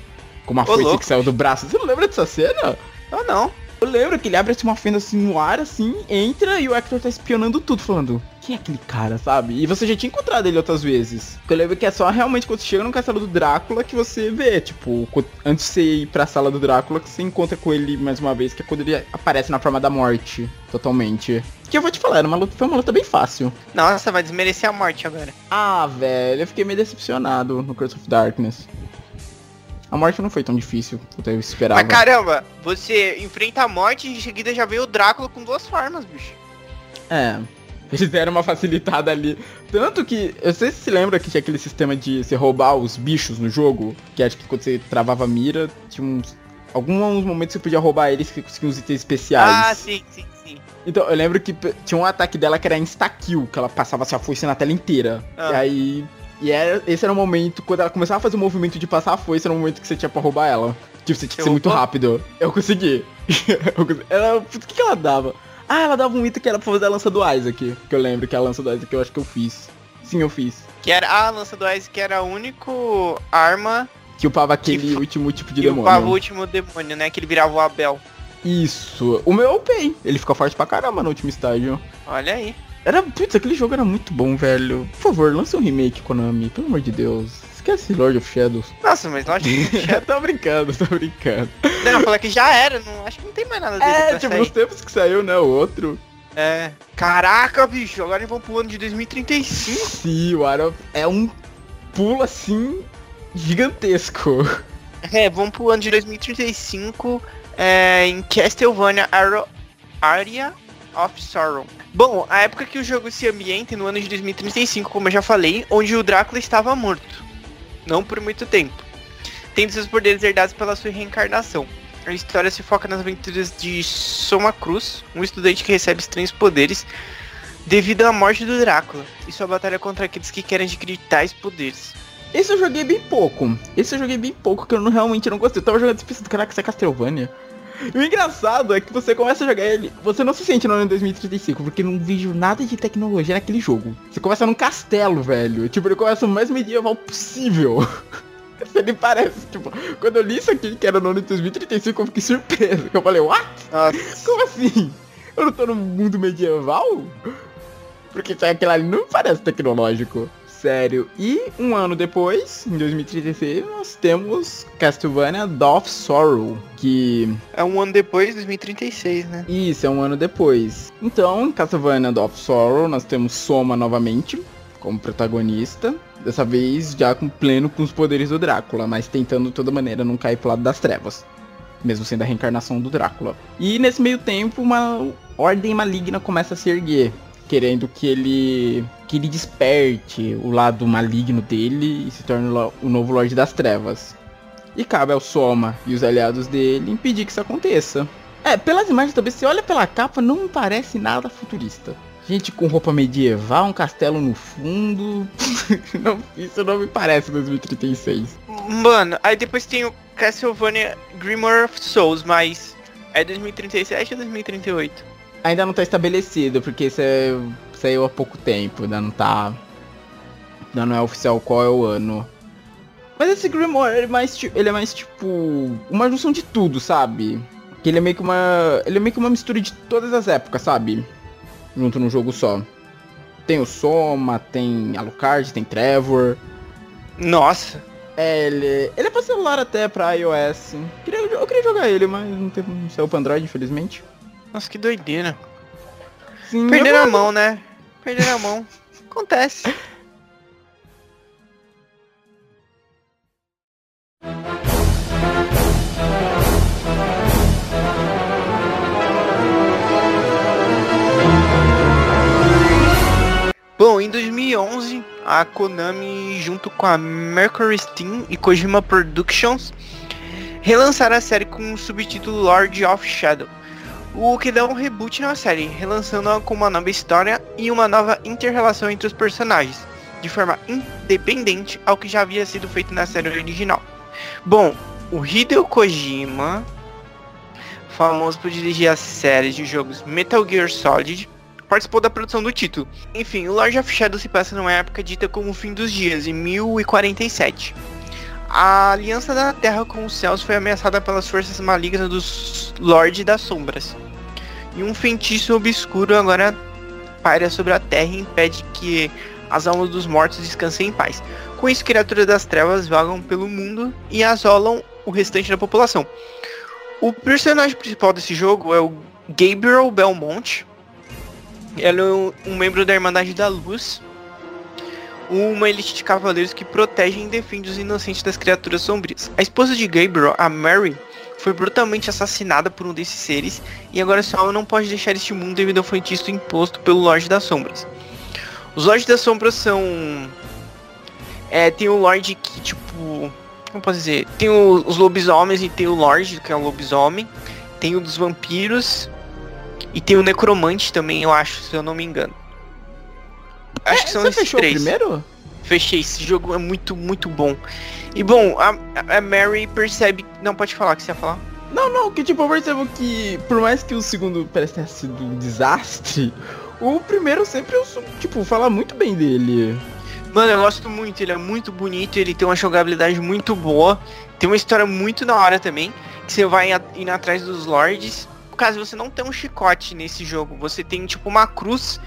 Com uma Ô, foice louco. que saiu do braço. Você não lembra dessa cena? Não, não. Eu lembro que ele abre assim, uma fenda assim no ar, assim, entra e o Hector tá espionando tudo, falando, quem é aquele cara, sabe? E você já tinha encontrado ele outras vezes. Eu lembro que é só realmente quando você chega no castelo do Drácula que você vê, tipo, antes de você ir pra sala do Drácula, que você encontra com ele mais uma vez, que é quando ele aparece na forma da morte, totalmente. Que eu vou te falar, era uma luta, foi uma luta bem fácil. Nossa, vai desmerecer a morte agora. Ah, velho, eu fiquei meio decepcionado no Curse of Darkness. A morte não foi tão difícil quanto eu esperava. Mas caramba, você enfrenta a morte e em seguida já veio o Drácula com duas formas, bicho. É. Eles deram uma facilitada ali. Tanto que, eu sei se se lembra que tinha aquele sistema de você roubar os bichos no jogo. Que acho que quando você travava a mira, tinha uns. Alguns momentos você podia roubar eles que conseguiam os itens especiais. Ah, sim, sim, sim. Então, eu lembro que tinha um ataque dela que era insta-kill, que ela passava assim, a foice na tela inteira. Ah. E aí e era, esse era o momento, quando ela começava a fazer o movimento de passar a foice, era o momento que você tinha pra roubar ela. Tipo, você tinha que ser muito rápido. Eu consegui. (laughs) Ela, o que, que ela dava? Ah, ela dava um item que era pra fazer a lança do Isaac. Que eu lembro que a lança do Isaac eu acho que eu fiz. Sim, eu fiz. Que era a lança do Isaac, que era a única arma que upava aquele que, último tipo de que demônio. upava o último demônio, né? Que ele virava o Abel. Isso. O meu eu upei. Ele ficou forte pra caramba no último estágio. Olha aí. Era, putz, aquele jogo era muito bom, velho. Por favor, lança um remake, Konami, pelo amor de Deus. Esquece Lord of Shadows. Nossa, mas Lord of (laughs) Shadows... tô brincando, tô brincando. Não, falar que já era, não, acho que não tem mais nada dele É, tipo, sair. nos tempos que saiu, né, o outro. É. Caraca, bicho, agora vamos pro ano de 2035. Sim, o Arrow é um pulo, assim, gigantesco. É, vamos pro ano de 2035 é, em Castlevania Arrow, Area of Sorrow. Bom, a época que o jogo se ambienta no ano de 2035, como eu já falei, onde o Drácula estava morto. Não por muito tempo. Tendo seus poderes herdados pela sua reencarnação. A história se foca nas aventuras de Soma Cruz, um estudante que recebe estranhos poderes devido à morte do Drácula e sua batalha contra aqueles que querem adquirir tais poderes. Esse eu joguei bem pouco. Esse eu joguei bem pouco, que eu não, realmente não gostei. Eu tava jogando esse pensando, caraca, isso é Castlevania. E o engraçado é que você começa a jogar ele, você não se sente no ano 2035, porque não vejo nada de tecnologia naquele jogo. Você começa num castelo, velho. Tipo, ele começa o mais medieval possível. (laughs) Ele parece, tipo, quando eu li isso aqui, que era no ano de 2035, eu fiquei surpreso. Eu falei, what? Nossa. Como assim? Eu não tô no mundo medieval? Porque aquilo ali não me parece tecnológico. Sério. E um ano depois, em 2036, nós temos Castlevania of Sorrow, que... É um ano depois, 2036, né? Isso, é um ano depois. Então, Castlevania of Sorrow, nós temos Soma novamente, como protagonista. Dessa vez já com pleno com os poderes do Drácula, mas tentando de toda maneira não cair pro lado das trevas. Mesmo sendo a reencarnação do Drácula. E nesse meio tempo, uma ordem maligna começa a se erguer. Querendo que ele. que ele desperte o lado maligno dele e se torne o novo Lorde das Trevas. E cabe ao Soma e os aliados dele impedir que isso aconteça. É, pelas imagens também, se olha pela capa, não me parece nada futurista. Gente com roupa medieval, um castelo no fundo. (laughs) não, isso não me parece 2036. Mano, aí depois tem o Castlevania Grimoire of Souls, mas é 2037 ou 2038? Ainda não tá estabelecido, porque isso é, saiu há pouco tempo, ainda não tá. Ainda não é oficial qual é o ano. Mas esse Grimoire, ele é mais, ele é mais tipo. Uma junção de tudo, sabe? Que ele é meio que uma. Ele é meio que uma mistura de todas as épocas, sabe? junto num jogo só. Tem o Soma, tem Alucard, tem Trevor. Nossa. É, ele, ele é pra celular até, pra iOS. Queria, eu queria jogar ele, mas não, tem, não saiu pra Android, infelizmente. Nossa, que doideira. Sim, Perderam a mão, né? Perderam a mão. Acontece. Bom, em 2011, a Konami, junto com a Mercury Steam e Kojima Productions, relançaram a série com o subtítulo Lord of Shadow, o que dá um reboot na série, relançando-a com uma nova história e uma nova inter-relação entre os personagens, de forma independente ao que já havia sido feito na série original. Bom, o Hideo Kojima, famoso por dirigir as séries de jogos Metal Gear Solid, participou da produção do título. Enfim, o Lord of Shadow se passa numa época dita como o fim dos dias, em 1047. A aliança da Terra com os céus foi ameaçada pelas forças malignas dos Lorde das Sombras. E um feitiço obscuro agora paira sobre a Terra e impede que as almas dos mortos descansem em paz. Com isso, criaturas das trevas vagam pelo mundo e asolam o restante da população. O personagem principal desse jogo é o Gabriel Belmont. Ele é um membro da Irmandade da Luz, uma elite de cavaleiros que protegem e defendem os inocentes das criaturas sombrias. A esposa de Gabriel, a Mary, foi brutalmente assassinada por um desses seres e agora sua alma não pode deixar este mundo devido ao feitiço imposto pelo Lorde das Sombras. Os Lordes das Sombras são... É, tem o Lorde que, tipo... Como posso dizer? Tem o, os lobisomens e tem o Lorde, que é o lobisomem. Tem o dos vampiros. E tem o necromante também, eu acho, se eu não me engano. Acho É, que são você esses fechou três. primeiro? Fechei, esse jogo é muito, muito bom. E bom, a, a Mary percebe. Não, pode falar o que você ia falar. Não, não, que tipo, eu percebo que por mais que o segundo parece ter sido um desastre, o primeiro sempre eu sou, tipo, fala muito bem dele. Mano, eu gosto muito, ele é muito bonito, ele tem uma jogabilidade muito boa, tem uma história muito da hora também, que você vai indo atrás dos lords. Caso, você não tem um chicote nesse jogo, você tem tipo uma cruz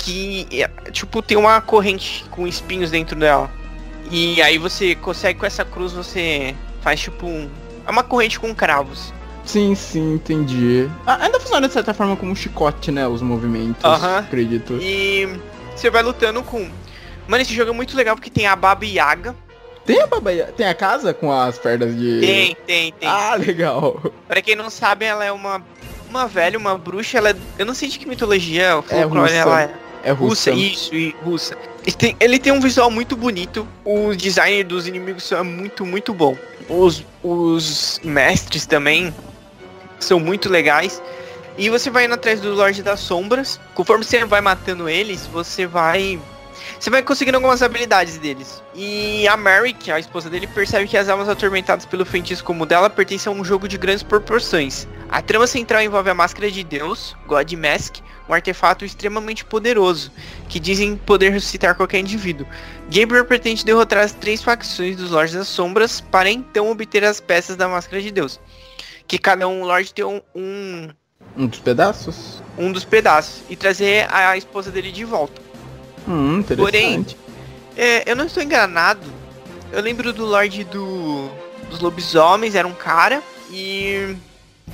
que, é, tipo, tem uma corrente com espinhos dentro dela. E aí você consegue com essa cruz, você faz tipo um... É uma corrente com cravos. Sim, sim, entendi. Ah, ainda funciona de certa forma como um chicote, né? Os movimentos, Aham. acredito. E você vai lutando com... Mano, esse jogo é muito legal porque tem a Baba Yaga. Tem a baba... tem a casa com as pernas de. Tem, tem, tem. Ah, legal. Pra quem não sabe, ela é uma, uma velha, uma bruxa. Ela é, eu não sei de que mitologia o É russa. ela é. É Russa, russa. isso, e russa. Ele tem, ele tem um visual muito bonito. O design dos inimigos é muito, muito bom. Os, os mestres também são muito legais. E você vai indo atrás do Lorde das Sombras. Conforme você vai matando eles, você vai. Você vai conseguindo algumas habilidades deles. E a Mary, que é a esposa dele, percebe que as almas atormentadas pelo feitiço como dela pertencem a um jogo de grandes proporções. A trama central envolve a máscara de Deus, God Mask, um artefato extremamente poderoso, que dizem poder ressuscitar qualquer indivíduo. Gabriel pretende derrotar as três facções dos Lordes das Sombras para então obter as peças da máscara de Deus. Que cada um Lorde tem um, um, Um dos pedaços? um dos pedaços e trazer a esposa dele de volta. Hum, interessante. É, eu não estou enganado. Eu lembro do Lorde do, dos Lobisomens, era um cara. E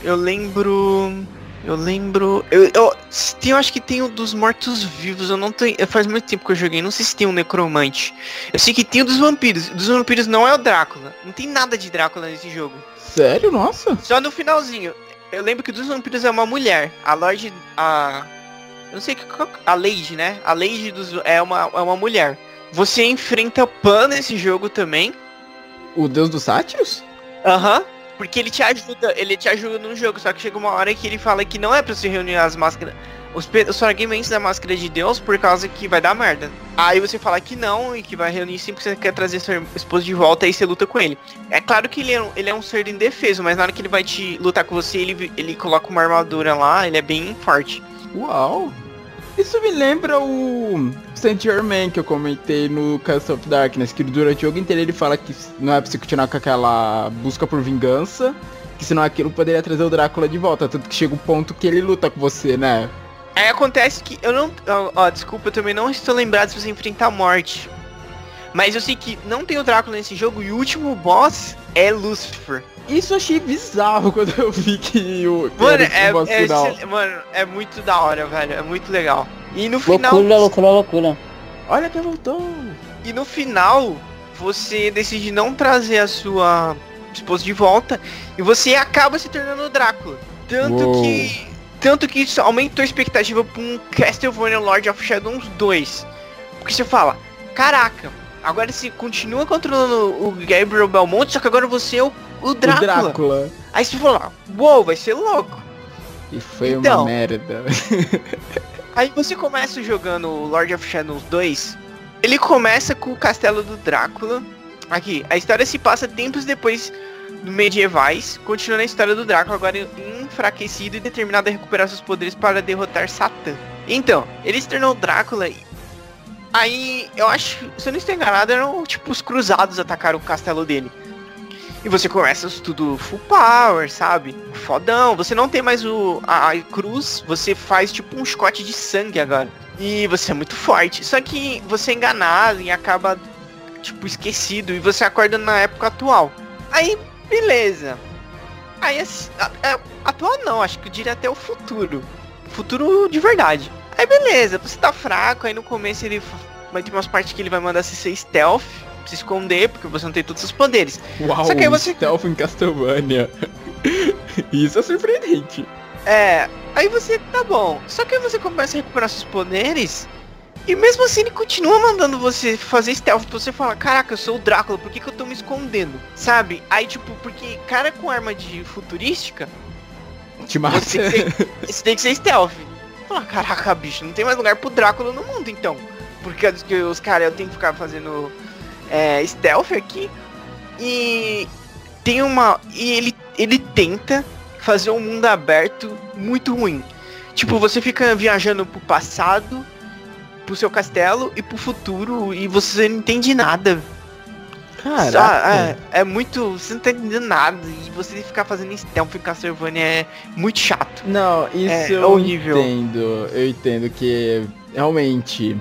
eu lembro. Eu lembro. Eu, eu, tem, eu acho que tem o dos mortos-vivos. Eu não tenho. Faz muito tempo que eu joguei. Não sei se tem um necromante. Eu sei que tem o dos vampiros. Dos vampiros não é o Drácula. Não tem nada de Drácula nesse jogo. Sério? Nossa. Só no finalzinho. Eu lembro que o dos vampiros é uma mulher. A Lorde. A. Eu não sei que. A Lady, né? A Lady dos, é, uma, é uma mulher. Você enfrenta Pan nesse jogo também. O deus dos sátiros? Aham. Porque ele te ajuda, ele te ajuda no jogo, só que chega uma hora que ele fala que não é pra se reunir as máscaras. Os, os fragmentos da máscara de Deus por causa que vai dar merda. Aí você fala que não e que vai reunir sim porque você quer trazer seu esposo de volta e você luta com ele. É claro que ele é, um, ele é um ser indefeso, mas na hora que ele vai te lutar com você, ele, ele coloca uma armadura lá, ele é bem forte. Uau. Isso me lembra o Saint Germain que eu comentei no Castle of Darkness, que durante o jogo inteiro ele fala que não é pra você continuar com aquela busca por vingança, que senão aquilo poderia trazer o Drácula de volta, tanto que chega o ponto que ele luta com você, né? Aí acontece que eu não. Ó, ó, desculpa, eu também não estou lembrado se você enfrentar a morte. Mas eu sei que não tem o Drácula nesse jogo e o último boss é Lucifer. Isso eu achei bizarro quando eu vi que o que Mano, é, é, mano, é muito da hora, velho. É muito legal. E no final. Loucura, loucura, loucura. Olha quem voltou. E no final, você decide não trazer a sua esposa de volta e você acaba se tornando o Drácula. Tanto Uou. que. Tanto que isso aumentou a expectativa pra um Castlevania Lord of Shadows 2. Porque você fala, caraca, agora você continua controlando o Gabriel Belmont, só que agora você é o, o Drácula. O Drácula. Aí você fala, uou, vai ser louco. E foi Então. uma merda. (laughs) Aí você começa jogando Lord of Shadows 2. Ele começa com o castelo do Drácula. Aqui, a história se passa tempos depois do medievais, continuando a história do Drácula agora enfraquecido e determinado a recuperar seus poderes para derrotar Satã. Então, ele se tornou Drácula e aí eu acho, se eu não estou enganado, eram tipo os cruzados atacaram o castelo dele. E você começa tudo full power, sabe? Fodão. Você não tem mais o a, a cruz, você faz tipo um chicote de sangue agora. E você é muito forte. Só que você é enganado e acaba, tipo, esquecido. E você acorda na época atual. Aí, beleza. Aí, é, atual não, acho que eu diria até o futuro. Futuro de verdade. Aí, beleza, você tá fraco. Aí no começo ele vai ter umas partes que ele vai mandar você ser stealth. Se esconder, porque você não tem todos os poderes. Uau, Só que aí você... stealth em Castlevania. (laughs) Isso é surpreendente. É, aí você, tá bom. Só que aí você começa a recuperar seus poderes. E mesmo assim ele continua mandando você fazer stealth pra você falar, caraca, eu sou o Drácula, por que, que eu tô me escondendo? Sabe? Aí tipo, porque cara com arma de futurística. Te mata. Você tem que ser, você tem que ser stealth. Fala, caraca, bicho, não tem mais lugar pro Drácula no mundo então. Porque os caras eu tenho que ficar fazendo é, stealth aqui. E tem uma. E ele, ele tenta fazer um mundo aberto muito ruim. Tipo, você fica viajando pro passado, pro seu castelo e pro futuro e você não entende nada. Cara, é, é, muito. Você não tá entendendo nada. E você ficar fazendo stealth em Castlevania é muito chato. Não, isso é, eu horrível. entendo. Eu entendo que realmente.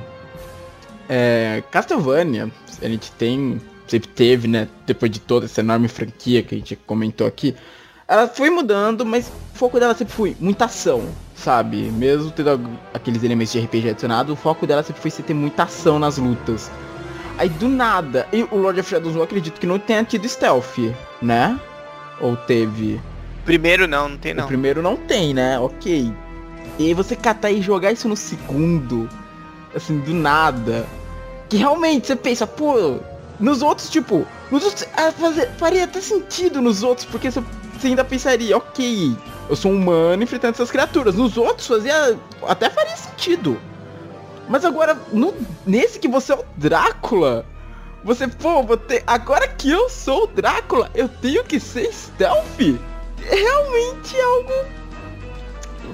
É, Castlevania, a gente tem. Sempre teve, né? Depois de toda essa enorme franquia que a gente comentou aqui ela foi mudando, mas o foco dela sempre foi muita ação, sabe? Mesmo tendo aqueles elementos de RPG adicionado, o foco dela sempre foi ser ter muita ação nas lutas. Aí do nada, e o Lord of Shadows eu acredito que não tenha tido stealth, né? Ou teve? Primeiro não, não tem não. O primeiro não tem, né? Ok. E aí você catar e jogar isso no segundo, assim, do nada. Que realmente você pensa, pô, nos outros, tipo, nos outros, ah, fazer, faria até sentido nos outros, porque você você ainda pensaria, ok, eu sou um humano enfrentando essas criaturas. Nos outros fazia. até faria sentido. Mas agora, no, nesse que você é o Drácula, você, pô, vou ter, agora que eu sou o Drácula, eu tenho que ser stealth? É realmente algo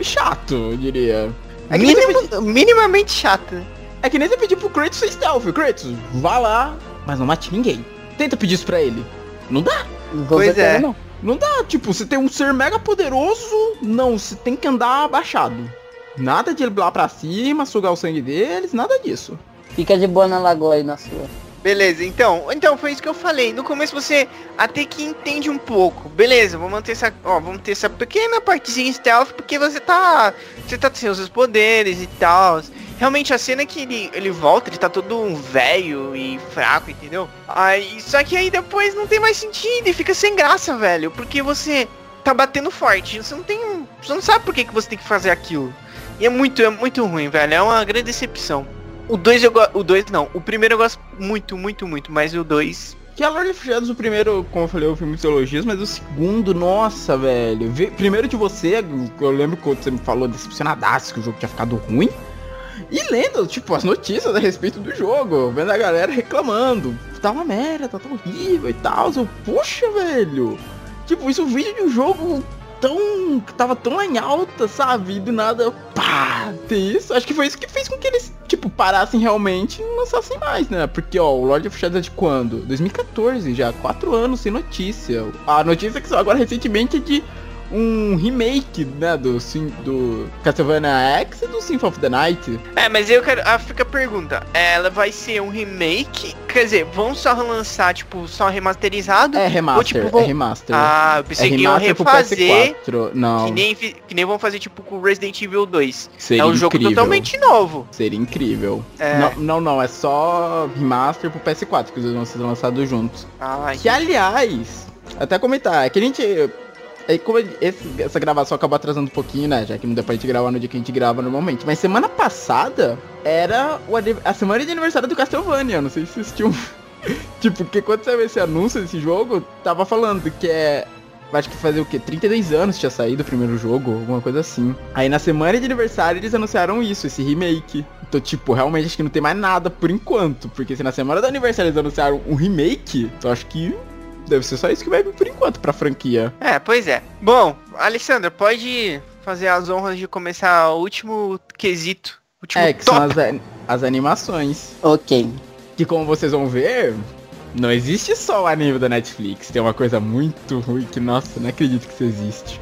chato, eu diria. É Minim, minimamente chato. É que nem você pedir pro Kratos ser stealth. Kratos, vá lá, mas não mate ninguém. Tenta pedir isso pra ele. Não dá. Não pois é. Não. Não dá, tipo, você tem um ser mega poderoso, não, você tem que andar abaixado. Nada de ir lá pra cima, sugar o sangue deles, nada disso. Fica de boa na lagoa aí na sua. Beleza, então, então foi isso que eu falei. No começo você até que entende um pouco. Beleza, vamos manter essa, ó, vamos ter essa pequena partezinha stealth porque você tá, você tá sem os seus poderes e tal. Realmente a cena é que ele, ele volta, ele tá todo um velho e fraco, entendeu? Aí, só que aí depois não tem mais sentido e fica sem graça, velho. Porque você tá batendo forte. Você não tem. Você não sabe por que, que você tem que fazer aquilo. E é muito, é muito ruim, velho. É uma grande decepção. O 2 eu gosto. O 2 não. O primeiro eu gosto muito, muito, muito. Mas o 2. Que a Lord of Shadows, o primeiro, como eu falei, eu fui muito elogios, mas o segundo, nossa, velho. Primeiro de você, eu lembro quando você me falou decepcionadaço que o jogo tinha ficado ruim. E lendo, tipo, as notícias a respeito do jogo, vendo a galera reclamando. Tá uma merda, tá tão horrível e tal. Eu, poxa, velho. Tipo, isso é um vídeo de um jogo tão. tava tão em alta, sabe? E do nada, pá, ter isso. Acho que foi isso que fez com que eles, tipo, parassem realmente e não lançassem mais, né? Porque, ó, o Lord of Shadows é de quando? 2014 já, quatro anos sem notícia. A notícia que saiu agora recentemente é de um remake, né, do, do Castlevania X e do Symphony of the Night. É, mas eu quero. Ah, fica a pergunta. Ela vai ser um remake? Quer dizer, vão só relançar, tipo, só remasterizado? É remaster, ou, tipo, vão... é remaster. Ah, eu pensei é que iam refazer. Não. Que nem, que nem vão fazer, tipo, com Resident Evil 2. Seria é um incrível. jogo totalmente novo. Seria incrível. É. Não, não, não, é só remaster pro PS4, que os dois vão ser lançados juntos. Ah, que, aliás, até comentar, é que a gente Aí como esse, essa gravação acabou atrasando um pouquinho, né? Já que não deu pra gente gravar no dia que a gente grava normalmente. Mas semana passada era a semana de aniversário do Castlevania. Não sei se vocês tinham. (laughs) tipo, porque quando saiu esse anúncio desse jogo, tava falando que é. Acho que fazer o quê? 32 anos tinha saído o primeiro jogo, alguma coisa assim. Aí na semana de aniversário eles anunciaram isso, esse remake. Então, tipo, realmente acho que não tem mais nada por enquanto. Porque se na semana do aniversário eles anunciaram um remake, então acho que deve ser só isso que vai vir por enquanto pra franquia. É, pois é. Bom, Alessandra, pode fazer as honras de começar o último quesito. Último é, que top. são as, as animações. Ok. Que como vocês vão ver, Não existe só o anime da Netflix. Tem uma coisa muito ruim que, nossa, não acredito que isso existe.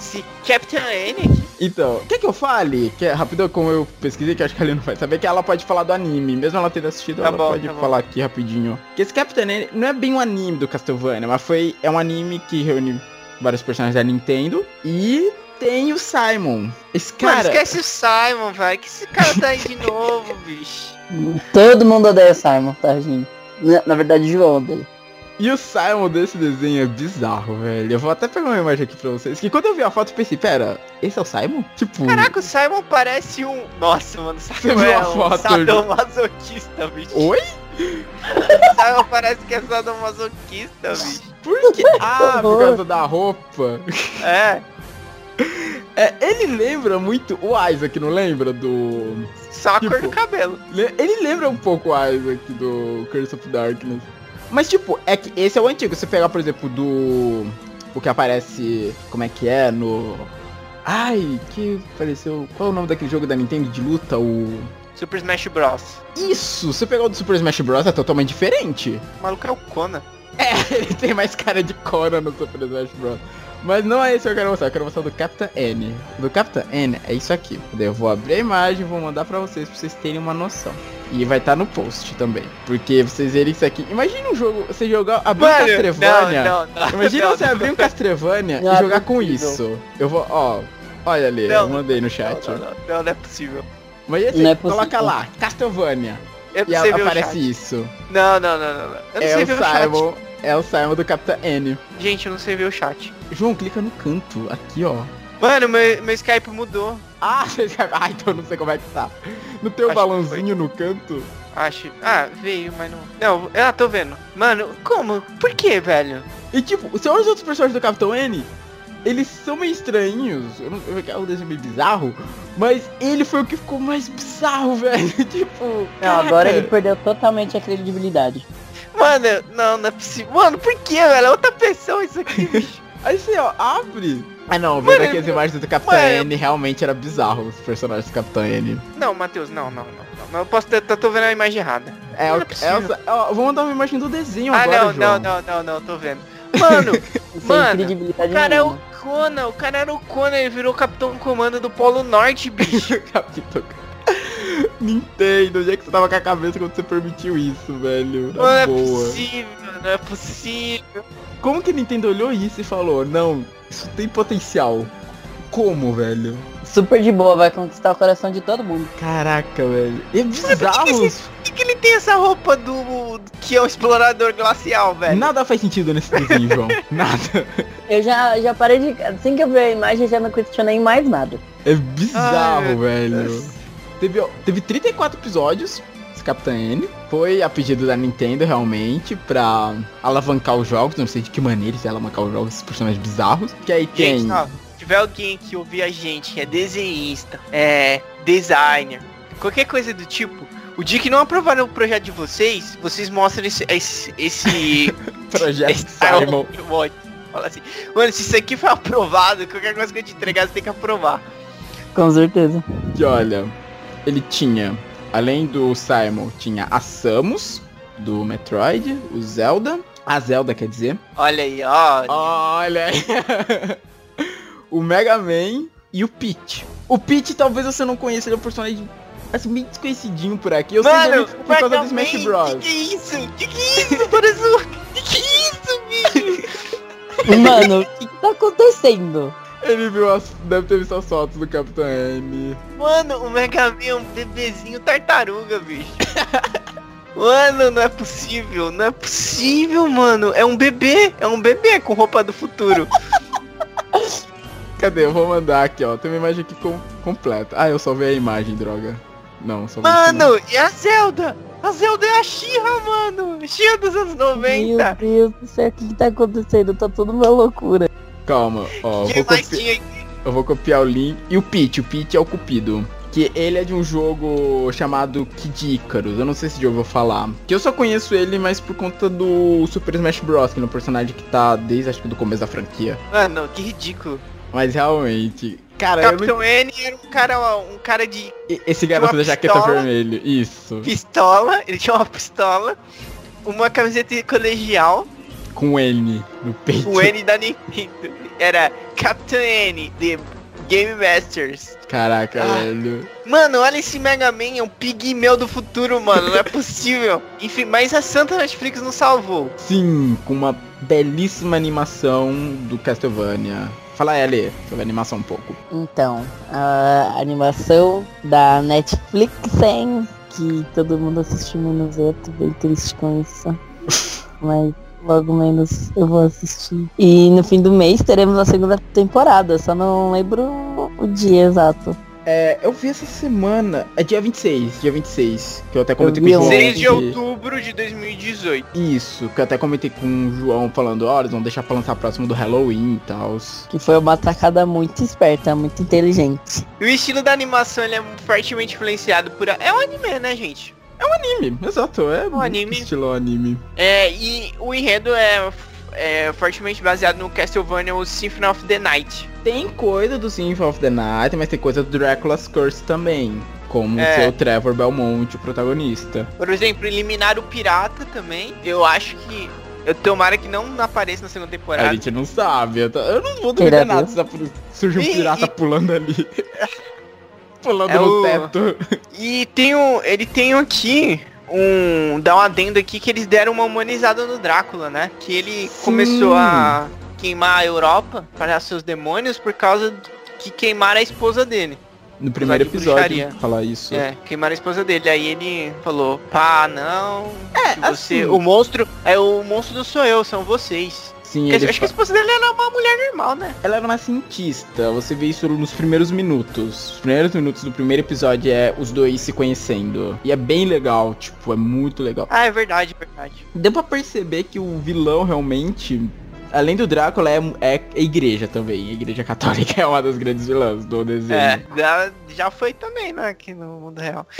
Se Captain N Então, quer que eu fale? Que é rapidão, como eu pesquisei, que acho que a não vai saber, que ela pode falar do anime. Mesmo ela tendo assistido, Tá ela bom, pode tá bom. falar aqui rapidinho. Que esse Captain N não é bem um anime do Castlevania, mas foi. É um anime que reúne vários personagens da Nintendo. E tem o Simon. Esse Mano, cara. esquece o Simon, velho. Que esse cara tá aí de (laughs) novo, bicho. Todo mundo odeia o Simon, tá, gente? Na, na verdade, o João odeia. E o Simon desse desenho é bizarro, velho. Eu vou até pegar uma imagem aqui pra vocês. Que quando eu vi a foto, eu pensei, pera, esse é o Simon? Tipo. Caraca, o Simon parece um. Nossa, mano, o (laughs) Você Simon viu é a um foto, sadomasoquista, bicho. Oi? O Simon parece que é sadomasoquista, bicho. Por quê? Ah, por causa da roupa. É, É, ele lembra muito o Isaac, não lembra? Do. só a cor Tipo, do cabelo. Le- Ele lembra um pouco o Isaac do Curse of Darkness. Mas, tipo, é que esse é o antigo. Você pegar, por exemplo, do. O que aparece. Como é que é? No. Ai, que apareceu. Qual é o nome daquele jogo da Nintendo de luta? O. Super Smash Bros. Isso! Você pegar o do Super Smash Bros. é totalmente diferente. O maluco é o Kona. É, (laughs) ele tem mais cara de Cora no Super Smash Bros. Mas não é isso que eu quero mostrar, eu quero mostrar do Captain N. Do Captain N é isso aqui. Daí eu vou abrir a imagem e vou mandar pra vocês, pra vocês terem uma noção. E vai estar no post também. Porque vocês verem isso aqui. Imagina um jogo, você jogar, abrir um Castlevania. não, não, não. Imagina não, você não. abrir um Castlevania e jogar com isso. Eu vou, ó. Olha ali, Não, eu mandei no chat. Não, não, não, não é possível. Mas assim, Não é coloca lá, Castlevania. Eu E não sei ver o aparece isso. Não, não, não, não. não. Eu não É sei o ver o chat. Simon. É o Simon do Captain N. Gente, eu não sei ver o chat. João, clica no canto, aqui ó. Mano, meu, meu Skype mudou. Ah, (laughs) ah, então não sei como é que tá. No teu Acho balãozinho no canto. Acho. Ah, veio, mas não. Não, ah, tô vendo. Mano, como? Por que, velho? E tipo, olha os outros personagens do Capitão N, eles são meio estranhos. Eu não eu, um desenho meio bizarro. Mas ele foi o que ficou mais bizarro, (laughs) velho. tipo. Não, caraca. agora ele perdeu totalmente a credibilidade. Mano, não, não é possível. Mano, por que, velho? É outra pessoa isso aqui, bicho. (laughs) Aí você, ó, abre. Ah não, vendo Mano, aqui as imagens do Capitão mano, N, realmente era bizarro os personagens do Capitão N. Não, Matheus, não, não, não. não. não eu posso ter, tô, tô vendo a imagem errada. É, o, é é, o- ó, vou mandar uma imagem do desenho Ah, agora, não, João. não, não, não, não, tô vendo. Mano, (laughs) Mano, o cara é o. Conan, o cara era o Conan, ele virou Capitão Comando do Polo Norte, (laughs) bicho. Capitão. Nintendo, onde é que você tava com a cabeça quando você permitiu isso, velho? Na Não é boa. possível, não é possível. Como que a Nintendo olhou isso e falou, não, isso tem potencial? Como, velho? Super de boa, vai conquistar o coração de todo mundo. Caraca, velho. E é bizarro. Por que, que ele tem essa roupa do. que é o explorador glacial, velho? Nada faz sentido nesse desenho, João. (laughs) Nada. Eu já, já parei de. Assim que eu vi a imagem, já não questionei mais nada. É bizarro, Ai, velho. Deus. Teve, ó, teve 34 episódios, Capitã N. Foi a pedido da Nintendo, realmente, pra alavancar os jogos. Não sei de que maneira eles alavancar os jogos, esses personagens bizarros. Que aí tem... Gente, ó, se tiver alguém que ouvir a gente, que é desenhista, é designer, qualquer coisa do tipo, o dia que não aprovaram o projeto de vocês, vocês mostram esse. esse. esse. (laughs) Projeto esse Simon. (laughs) Watch. Fala assim, mano, se isso aqui foi (laughs) aprovado, qualquer coisa que eu te entregar, você tem que aprovar. Com certeza. Que olha, ele tinha, além do Simon, tinha a Samus, do Metroid, o Zelda, a Zelda quer dizer, Olha aí, ó. olha aí, (laughs) o Mega Man e o Peach. O Peach talvez você não conheça, ele é um personagem assim, meio desconhecidinho por aqui, eu sei Mano, dele por causa do Mega Smash Man, Bros. Que que é isso? Que que é isso? Parece um... Que que é isso, bicho? (laughs) Mano, o que, que tá acontecendo? Ele viu as, deve ter visto as fotos do Capitão N. Mano, o Mega Man é um bebezinho tartaruga, bicho. (laughs) Mano, não é possível, não é possível, mano. É um bebê, é um bebê com roupa do futuro. (laughs) Cadê? Eu vou mandar aqui, ó. Tem uma imagem aqui com, completa. Ah, eu só vi a imagem, droga. Não, só vi não. Mano, e a Zelda? A Zelda é a Xirra, mano. Xirra dos anos Meu 90. Deus do céu, o que, que tá acontecendo? Tá tudo uma loucura. Calma, ó. Eu vou, copi- eu vou copiar o link. E o Peach, o Peach é o Cupido. Que ele é de um jogo chamado Kid Icarus. Eu não sei se já ouviu falar. Que eu só conheço ele, mas por conta do Super Smash Bros. Que é um personagem que tá desde acho que do começo da franquia. Mano, que ridículo. Mas realmente. Cara, eu não... Capitão N era um cara, um cara de Esse garoto da jaqueta pistola. vermelha. Isso. pistola, ele tinha uma pistola uma camiseta colegial Com N no peito. com o N da Nintendo. Era Captain N, de Game Masters. Caraca, Ah. velho. Mano, olha esse Mega Man, é um pigmeu do futuro, mano. Não é possível. (laughs) Enfim, mas a Santa Netflix não salvou. Sim, com uma belíssima animação do Castlevania. Fala, Ellie, sobre a animação um pouco. Então, a animação da Netflix, hein, que todo mundo assistiu menos eu, tô bem triste com isso. (laughs) Mas logo menos eu vou assistir. E no fim do mês teremos a segunda temporada, só não lembro o dia exato. É, eu vi essa semana. É dia 26, dia 26. Que eu até comentei vi com o João. 6 de outubro de 2018. Isso, que eu até comentei com o João falando, ó, eles vão deixar pra lançar próximo do Halloween e tal. Que foi uma tacada muito esperta, muito inteligente. E o estilo da animação ele é fortemente influenciado por. É um anime, né, gente? Anime, exato, é Um anime. estilo anime. É, e o enredo é, é fortemente baseado no Castlevania o Symphony of the Night. Tem coisa do Symphony of the Night, mas tem coisa do Dracula's Curse também. Como É. ser o Trevor Belmont, o protagonista. Por exemplo, eliminar o pirata também. Eu acho que. Eu tomara que não apareça na segunda A temporada. gente não sabe. Eu, tô- eu não vou duvidar nada se surge um pirata e- pulando ali. (laughs) pulando É no o- teto. E tem um. Ele tem aqui um. Dá um adendo aqui que eles deram uma humanizada no Drácula, né? Que ele Sim. começou a queimar a Europa para seus demônios por causa que queimaram a esposa dele. No primeiro episódio, falar isso. É, queimaram a esposa dele. Aí ele falou, pá, não. É, você. assim- O monstro. É o monstro não sou eu, são vocês. Sim, ele acho que a esposa dele era uma mulher normal, né? ela era uma cientista. Você vê isso nos primeiros minutos. Os primeiros minutos do primeiro episódio é os dois se conhecendo. E é bem legal, tipo, é muito legal. Ah, é verdade, é verdade. Deu pra perceber que o vilão realmente, além do Drácula, é, é a igreja também. A igreja católica é uma das grandes vilãs do desenho. É, já, já foi também, né? Aqui no mundo real. (laughs)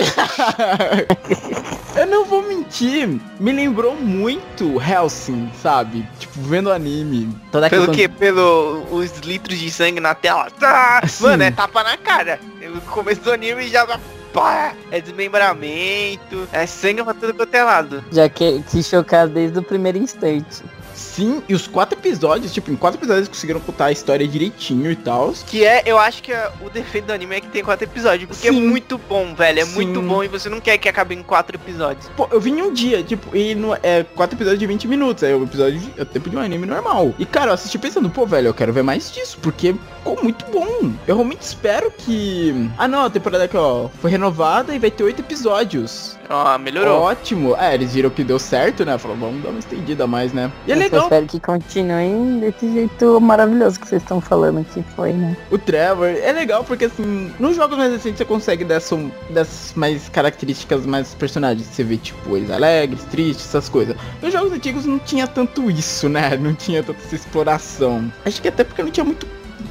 Eu não vou mentir, me lembrou muito Helsing, sabe? Tipo, vendo o anime. Toda Pelo questão que? Pelo os litros de sangue na tela. Tá! Mano, é tapa na cara. No começo do anime já vai. Pá, é desmembramento, é sangue pra tudo quanto é lado. Já que se chocar desde o primeiro instante. Sim, e os quatro episódios, tipo, em quatro episódios eles conseguiram contar a história direitinho e tal. Que é, eu acho que é- o defeito do anime é que tem quatro episódios. Porque é Sim. muito bom, velho. É Sim. muito bom e você não quer que acabe em quatro episódios. Pô, eu vim em um dia, tipo, e no, é quatro episódios de 20 minutos, é o episódio de- é o tempo de um anime normal. E cara, eu assisti pensando, pô, velho, eu quero ver mais disso, porque ficou muito bom. Eu realmente espero que. Ah não, a temporada aqui, ó, foi renovada e vai ter oito episódios. Ó, melhorou. Ótimo. É, eles viram que deu certo, né? Falaram, vamos dar uma estendida a mais, né? E é Eu legal espero que continuem desse jeito maravilhoso que vocês estão falando que foi, né? o Trevor. É legal porque, assim, nos jogos mais recentes você consegue dessa, dessas mais características mais personagens. Você vê, tipo, eles alegres, tristes, essas coisas. Nos jogos antigos não tinha tanto isso, né? Não tinha tanta essa exploração. Acho que até porque não tinha muito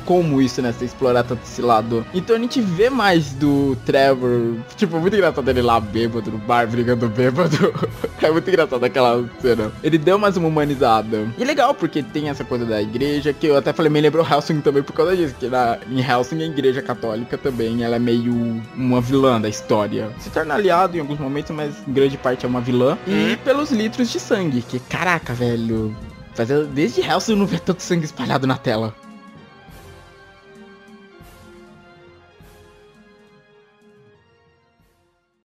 como isso, né? Você explorar tanto esse lado. Então a gente vê mais do Trevor. Tipo, muito engraçado ele lá bêbado no bar, brigando bêbado. (laughs) é muito engraçado aquela cena. Ele deu mais uma humanizada. E legal, porque tem essa coisa da igreja, que eu até falei, me lembrou Helsing também por causa disso. Que na, em Helsing a igreja católica também, ela é meio uma vilã da história. Se torna aliado em alguns momentos, mas em grande parte é uma vilã. E Hum. pelos litros de sangue, que caraca, velho. Desde Hellsing eu não vê tanto sangue espalhado na tela.